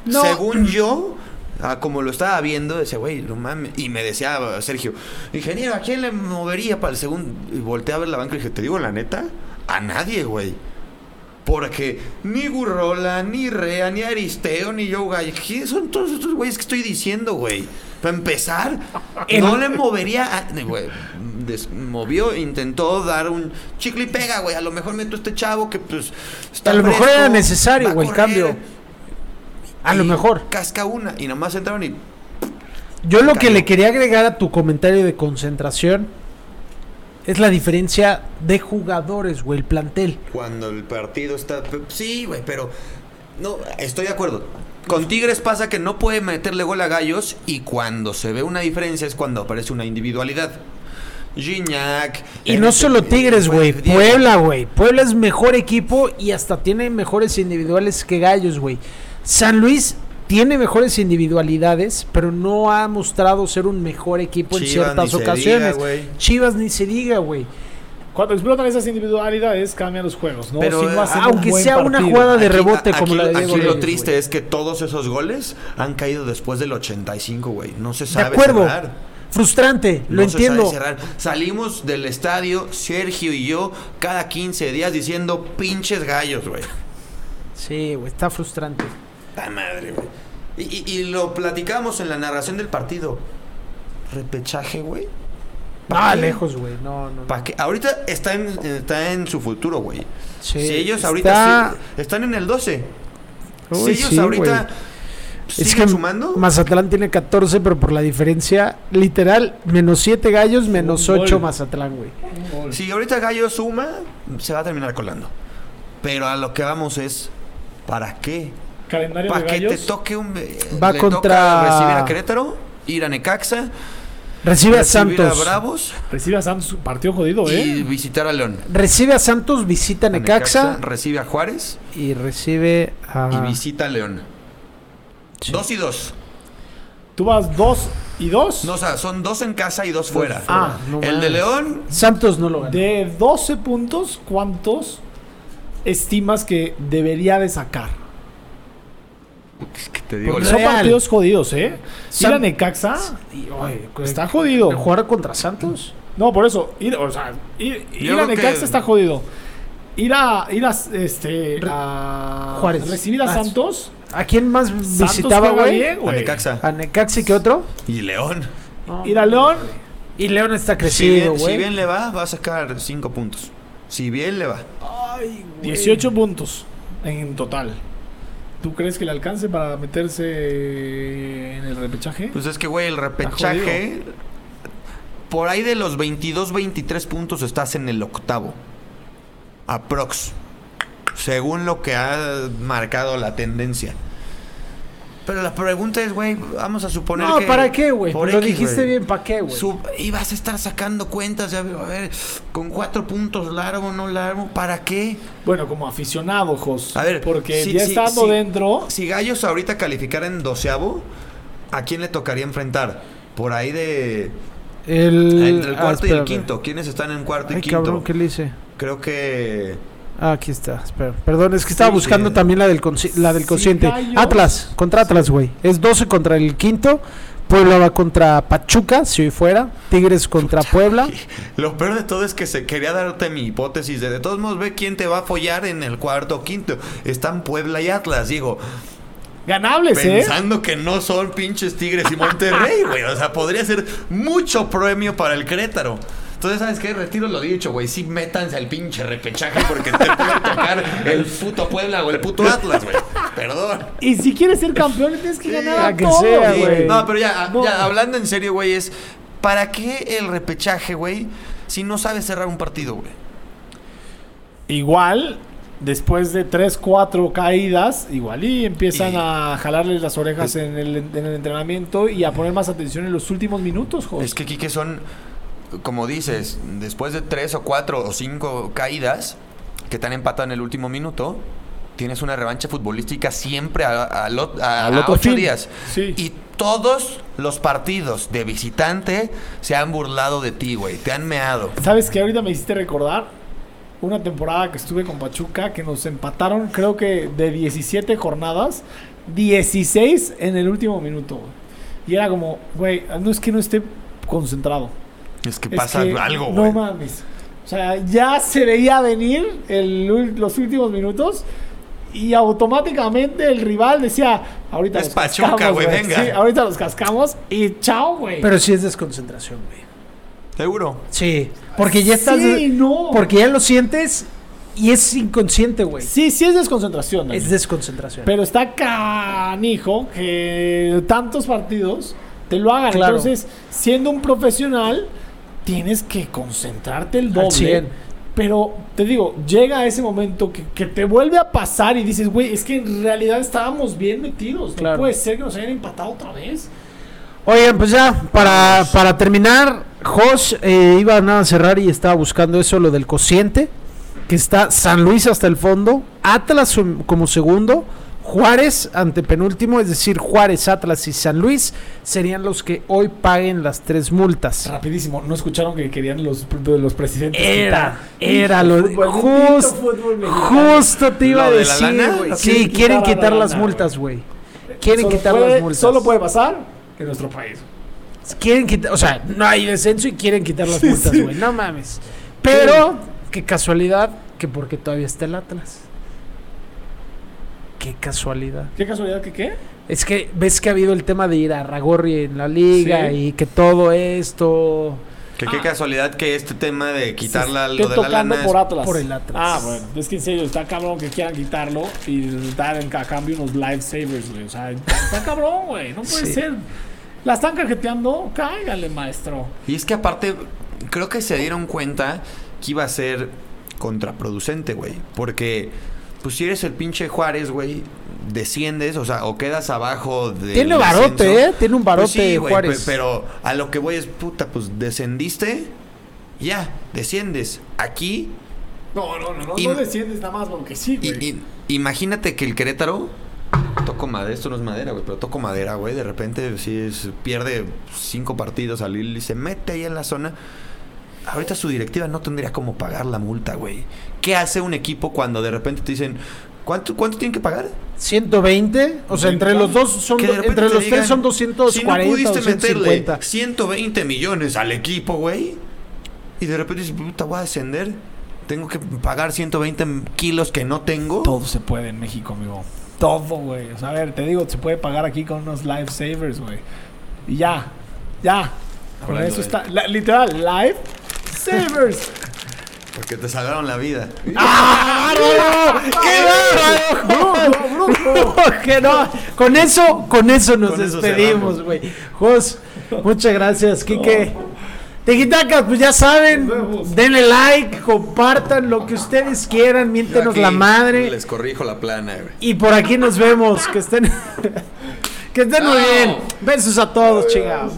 Speaker 1: No.
Speaker 3: Según yo, ah, como lo estaba viendo, decía, güey, no mames. Y me decía Sergio, ingeniero, ¿a quién le movería para el segundo? Y volteé a ver la banca y dije, ¿te digo la neta? A nadie, güey. Porque ni Gurrola, ni Rea, ni Aristeo, ni Joe Gallo. ¿Qué son todos estos güeyes que estoy diciendo, güey? Para empezar, no le movería a. Des- movió, intentó dar un chicle y pega, güey. A lo mejor meto a este chavo que, pues. Está
Speaker 1: A lo mejor era necesario, güey, el cambio. A lo mejor.
Speaker 3: Casca una. Y nomás entraron y.
Speaker 1: Yo lo que le quería agregar a tu comentario de concentración es la diferencia de jugadores, güey, el plantel.
Speaker 3: Cuando el partido está. Sí, güey, pero. No, estoy de acuerdo. Con Tigres pasa que no puede meterle gol a Gallos y cuando se ve una diferencia es cuando aparece una individualidad. Gignac.
Speaker 1: Y no solo Tigres, güey. Puebla, güey. Puebla es mejor equipo y hasta tiene mejores individuales que Gallos, güey. San Luis tiene mejores individualidades, pero no ha mostrado ser un mejor equipo en ciertas
Speaker 3: ni se
Speaker 1: ocasiones.
Speaker 3: diga.
Speaker 1: Chivas ni se diga, güey.
Speaker 2: Cuando explotan esas individualidades, cambian los juegos, ¿no?
Speaker 3: Pero,
Speaker 2: no hacen un
Speaker 1: aunque
Speaker 2: buen
Speaker 1: sea una jugada de
Speaker 3: Aquí-
Speaker 1: rebote
Speaker 3: a-
Speaker 1: como
Speaker 3: aquí-
Speaker 1: la de Diego
Speaker 3: Aquí lo triste es que todos esos goles han caído después del 85, güey. No se
Speaker 1: De
Speaker 3: sabe
Speaker 1: acuerdo.
Speaker 3: cerrar.
Speaker 1: Frustrante, lo
Speaker 3: No se
Speaker 1: entiendo.
Speaker 3: sabe cerrar. Salimos del estadio, Sergio y yo, cada 15 días diciendo pinches gallos, güey.
Speaker 1: Sí, güey, está frustrante.
Speaker 3: La madre, güey. Y, y- y lo platicamos en la narración del partido. Repechaje, güey. ¿Pa'
Speaker 1: Ah,
Speaker 3: qué?
Speaker 1: lejos, güey. No, no. no.
Speaker 3: ¿Pa' qué? Ahorita está en, está en su futuro, güey.
Speaker 1: Sí,
Speaker 3: si ellos
Speaker 1: está-
Speaker 3: ahorita sí- están en el 12.
Speaker 1: Uy,
Speaker 3: si ellos
Speaker 1: sí,
Speaker 3: ahorita
Speaker 1: Es
Speaker 3: siguen
Speaker 1: que
Speaker 3: sumando.
Speaker 1: Mazatlán tiene 14, pero por la diferencia, literal, menos 7 gallos, menos
Speaker 2: Un
Speaker 1: 8
Speaker 2: gol.
Speaker 1: Mazatlán, güey.
Speaker 3: Si ahorita Gallo suma, se va a terminar colando. Pero a lo que vamos es, ¿para qué?
Speaker 2: Calendario
Speaker 3: Para que te toque un... eh,
Speaker 1: Va
Speaker 3: le
Speaker 1: contra-
Speaker 3: toca recibir a Querétaro, ir a Necaxa,
Speaker 1: Recibe a Santos.
Speaker 3: a Bravos
Speaker 2: Recibe a Santos, partido jodido,
Speaker 3: y
Speaker 2: ¿eh?
Speaker 3: visitar a León.
Speaker 1: Recibe a Santos, visita a
Speaker 3: A
Speaker 1: Necaxa
Speaker 3: recibe a Juárez
Speaker 1: y recibe a.
Speaker 3: y visita a León.
Speaker 1: Sí.
Speaker 3: Dos y dos.
Speaker 2: Tú vas dos y dos.
Speaker 3: No, o sea, son dos en casa y dos fuera.
Speaker 1: Ah, no
Speaker 3: El de. León,
Speaker 1: Santos no lo gana.
Speaker 2: De 12 puntos, ¿cuántos estimas que debería de sacar?
Speaker 3: Que te
Speaker 1: Porque
Speaker 2: Son
Speaker 1: Real.
Speaker 2: partidos jodidos, ¿eh? Ir
Speaker 1: San-
Speaker 2: a Necaxa está jodido.
Speaker 1: ¿Jugar contra Santos?
Speaker 2: No, por eso. Ir, o sea, ir, ir a
Speaker 3: que-
Speaker 2: Necaxa está jodido. Ir a, ir a, este, a
Speaker 1: Juárez.
Speaker 2: recibir a
Speaker 1: Ah,
Speaker 2: Santos.
Speaker 1: ¿A quién más
Speaker 2: Santos
Speaker 1: visitaba, güey?
Speaker 3: a
Speaker 2: güey.
Speaker 3: Necaxa.
Speaker 1: A Necaxa y qué otro?
Speaker 3: Y León.
Speaker 2: Ir a León.
Speaker 1: Y León está
Speaker 3: Si
Speaker 1: crecido,
Speaker 3: bien, si
Speaker 1: güey.
Speaker 3: bien le va, va a sacar cinco puntos. Si bien le va.
Speaker 1: Ay, güey.
Speaker 2: 18 puntos. En total. ¿Tú crees que le alcance para meterse en el repechaje?
Speaker 3: Pues es que, güey, el repechaje. Por ahí de los 22, 23 puntos estás en el octavo. Aprox. Según lo que ha marcado la tendencia. Pero la pregunta es, güey, vamos a suponer
Speaker 1: No,
Speaker 3: que...
Speaker 1: ¿para qué, güey? Lo
Speaker 3: X,
Speaker 1: dijiste bien, ¿para qué, güey?
Speaker 3: Y vas a estar sacando cuentas, ya, a ver, con cuatro puntos largo, no largo, ¿para qué?
Speaker 2: Bueno, como aficionado, Jos.
Speaker 3: A ver,
Speaker 2: porque
Speaker 3: sí,
Speaker 2: ya
Speaker 3: sí,
Speaker 2: estando dentro,
Speaker 3: Si Gallos ahorita calificara en doceavo, ¿a quién le tocaría enfrentar? Por ahí de...
Speaker 1: El,
Speaker 3: entre el
Speaker 1: ah,
Speaker 3: cuarto y el quinto. ¿Quiénes están en cuarto y
Speaker 1: Ay,
Speaker 3: quinto?
Speaker 1: cabrón, ¿qué le hice?
Speaker 3: Creo que...
Speaker 1: Ah, aquí está, espera. Perdón, es que estaba
Speaker 3: Sí,
Speaker 1: buscando
Speaker 3: sí.
Speaker 1: también la del, la del
Speaker 2: Sí.
Speaker 1: Atlas, contra Atlas, güey. Es 12 contra el quinto. Puebla va contra Pachuca, si hoy fuera. Tigres contra Puebla.
Speaker 3: Lo peor de todo es que se quería darte mi hipótesis de de todos modos ve quién te va a follar en el cuarto o quinto. Están Puebla y Atlas, digo.
Speaker 2: ganables, ¿eh?
Speaker 3: Pensando que no son pinches Tigres y Monterrey, güey. O sea, podría ser mucho premio para el Querétaro. Entonces, ¿sabes qué? Retiro lo dicho, güey. Sí, métanse al pinche repechaje porque te puede tocar el puto Puebla o el puto Atlas, güey. Perdón.
Speaker 2: Y si quieres ser campeón, le tienes que
Speaker 3: Sí,
Speaker 2: ganar a,
Speaker 1: que sea,
Speaker 3: Sí,
Speaker 1: güey.
Speaker 3: No, pero ya,
Speaker 2: No.
Speaker 3: ya hablando en serio, güey, es ¿para qué el repechaje, güey? Si no sabes cerrar un partido, güey.
Speaker 2: Igual, después de 3, 4 caídas, igual y empiezan
Speaker 3: Y-
Speaker 2: a jalarles las orejas en el, en el entrenamiento y a poner más atención en los últimos minutos, Jos.
Speaker 3: Es que Quique son, como dices, después de tres o cuatro o cinco caídas que te han empatado en el último minuto, tienes una revancha futbolística siempre a, a ocho
Speaker 2: fin.
Speaker 3: días.
Speaker 2: Sí.
Speaker 3: Y todos los partidos de visitante se han burlado de ti, güey. Te han meado.
Speaker 2: ¿Sabes qué? Ahorita me hiciste recordar una temporada que estuve con Pachuca que nos empataron, creo que de 17 jornadas, 16 en el último minuto. Y era como, güey, no es que no esté concentrado.
Speaker 3: Es que
Speaker 2: Es
Speaker 3: pasa
Speaker 2: que
Speaker 3: algo,
Speaker 2: No
Speaker 3: güey.
Speaker 2: mames. O sea, ya se veía venir el los últimos minutos y automáticamente el rival decía, ahorita
Speaker 3: Es
Speaker 2: los
Speaker 3: Pachuca,
Speaker 2: cascamos,
Speaker 3: güey, venga.
Speaker 2: Sí, ahorita los cascamos y chao, güey.
Speaker 1: Pero sí es desconcentración, güey.
Speaker 3: Seguro.
Speaker 1: Sí. Porque ya estás.
Speaker 2: Sí, no.
Speaker 1: Porque ya lo sientes y es inconsciente, güey.
Speaker 2: Sí, sí es desconcentración. Dani.
Speaker 1: Es desconcentración.
Speaker 2: Pero está canijo que tantos partidos te lo hagan.
Speaker 1: Claro.
Speaker 2: Entonces, siendo un profesional, tienes que concentrarte el doble.
Speaker 1: 100.
Speaker 2: Pero te digo, llega ese momento que, que te vuelve a pasar y dices, güey, es que en realidad estábamos bien metidos.
Speaker 1: Claro.
Speaker 2: No puede ser que nos hayan empatado otra vez.
Speaker 1: Oigan, pues ya, para, para terminar, Jos eh, iba nada a cerrar y estaba buscando eso, lo del cociente, que está San Luis hasta el fondo, Atlas como segundo, Juárez ante penúltimo, es decir, Juárez, Atlas y San Luis serían los que hoy paguen las tres multas.
Speaker 2: Rapidísimo, ¿no escucharon que querían los, los presidentes?
Speaker 1: Era,
Speaker 2: quitar?
Speaker 1: era lo de-
Speaker 2: fútbol,
Speaker 1: just-
Speaker 2: fútbol.
Speaker 1: Justo te iba a
Speaker 3: ¿Lo de la
Speaker 1: decir, güey. Sí,
Speaker 2: quieren
Speaker 1: quieren
Speaker 2: quitar la
Speaker 1: las
Speaker 2: lana,
Speaker 1: multas, güey. Quieren
Speaker 2: Solo
Speaker 1: quitar
Speaker 2: puede-
Speaker 1: las multas.
Speaker 2: Solo puede pasar en nuestro país.
Speaker 1: Quieren quitar, o sea, no hay descenso y quieren quitar las
Speaker 2: Sí,
Speaker 1: multas,
Speaker 2: sí.
Speaker 1: güey. No mames. Pero, qué casualidad que porque todavía está el Atlas. Qué casualidad.
Speaker 2: ¿Qué casualidad que qué?
Speaker 1: Es que ves que ha habido el tema de ir a Ragorri en la liga
Speaker 2: Sí.
Speaker 1: y que todo esto
Speaker 3: Que qué
Speaker 2: Ah.
Speaker 3: casualidad que este tema de quitar la- lo de la
Speaker 2: tocando
Speaker 3: lana
Speaker 2: por Atlas.
Speaker 1: por el Atlas.
Speaker 2: Ah, bueno. Es que en serio, está cabrón que quieran quitarlo y dar en a cambio unos lifesavers, güey. O sea, está, está cabrón, güey. No puede
Speaker 1: Sí.
Speaker 2: ser. La están cajeteando. Cáigale, maestro.
Speaker 3: Y es que aparte, creo que se dieron cuenta que iba a ser contraproducente, güey. Porque, pues si eres el pinche Juárez, güey, desciendes, o sea, o quedas abajo de.
Speaker 1: Tiene barote, ¿eh? Tiene un barote
Speaker 3: sí, güey,
Speaker 1: Juárez.
Speaker 3: pe- pero a lo que voy es, puta, pues descendiste, ya, desciendes. Aquí,
Speaker 2: No, no, no. No,
Speaker 3: Y-
Speaker 2: no desciendes nada más porque sí, güey.
Speaker 3: y- imagínate que el Querétaro. Toco madera, esto no es madera, güey, pero toco madera, güey. De repente, si es, pierde cinco partidos al hilo y se mete ahí en la zona. Ahorita su directiva no tendría cómo pagar la multa, güey. ¿Qué hace un equipo cuando de repente te dicen, ¿cuánto, cuánto tienen que pagar?
Speaker 1: 120, o sea, entre los dos son entre los
Speaker 3: digan,
Speaker 1: tres son 240
Speaker 3: si no pudiste meterle
Speaker 1: 250.
Speaker 3: 120 millones al equipo, güey. Y de repente dices, puta, voy a descender. Tengo que pagar 120 kilos que no tengo.
Speaker 2: Todo se puede en México, amigo. Todo, güey. O sea, a ver, te digo, se puede pagar aquí con unos lifesavers, güey. Y ya. Ya.
Speaker 3: Hablando
Speaker 2: eso está. la- literal, life savers.
Speaker 3: Porque te salvaron la vida.
Speaker 1: ¡Ah, bárbaro! ¡Qué bárbaro! Que no. Con eso, con eso nos
Speaker 3: Con
Speaker 1: despedimos, güey. Jos, muchas gracias, Quique. Tequitacas, pues ya saben, denle like, compartan lo que ustedes quieran, miéntenos
Speaker 3: Aquí
Speaker 1: la madre.
Speaker 3: Les corrijo la plana, güey.
Speaker 1: Y por aquí nos vemos. Que estén, que estén muy bien. Besos a todos, chingados.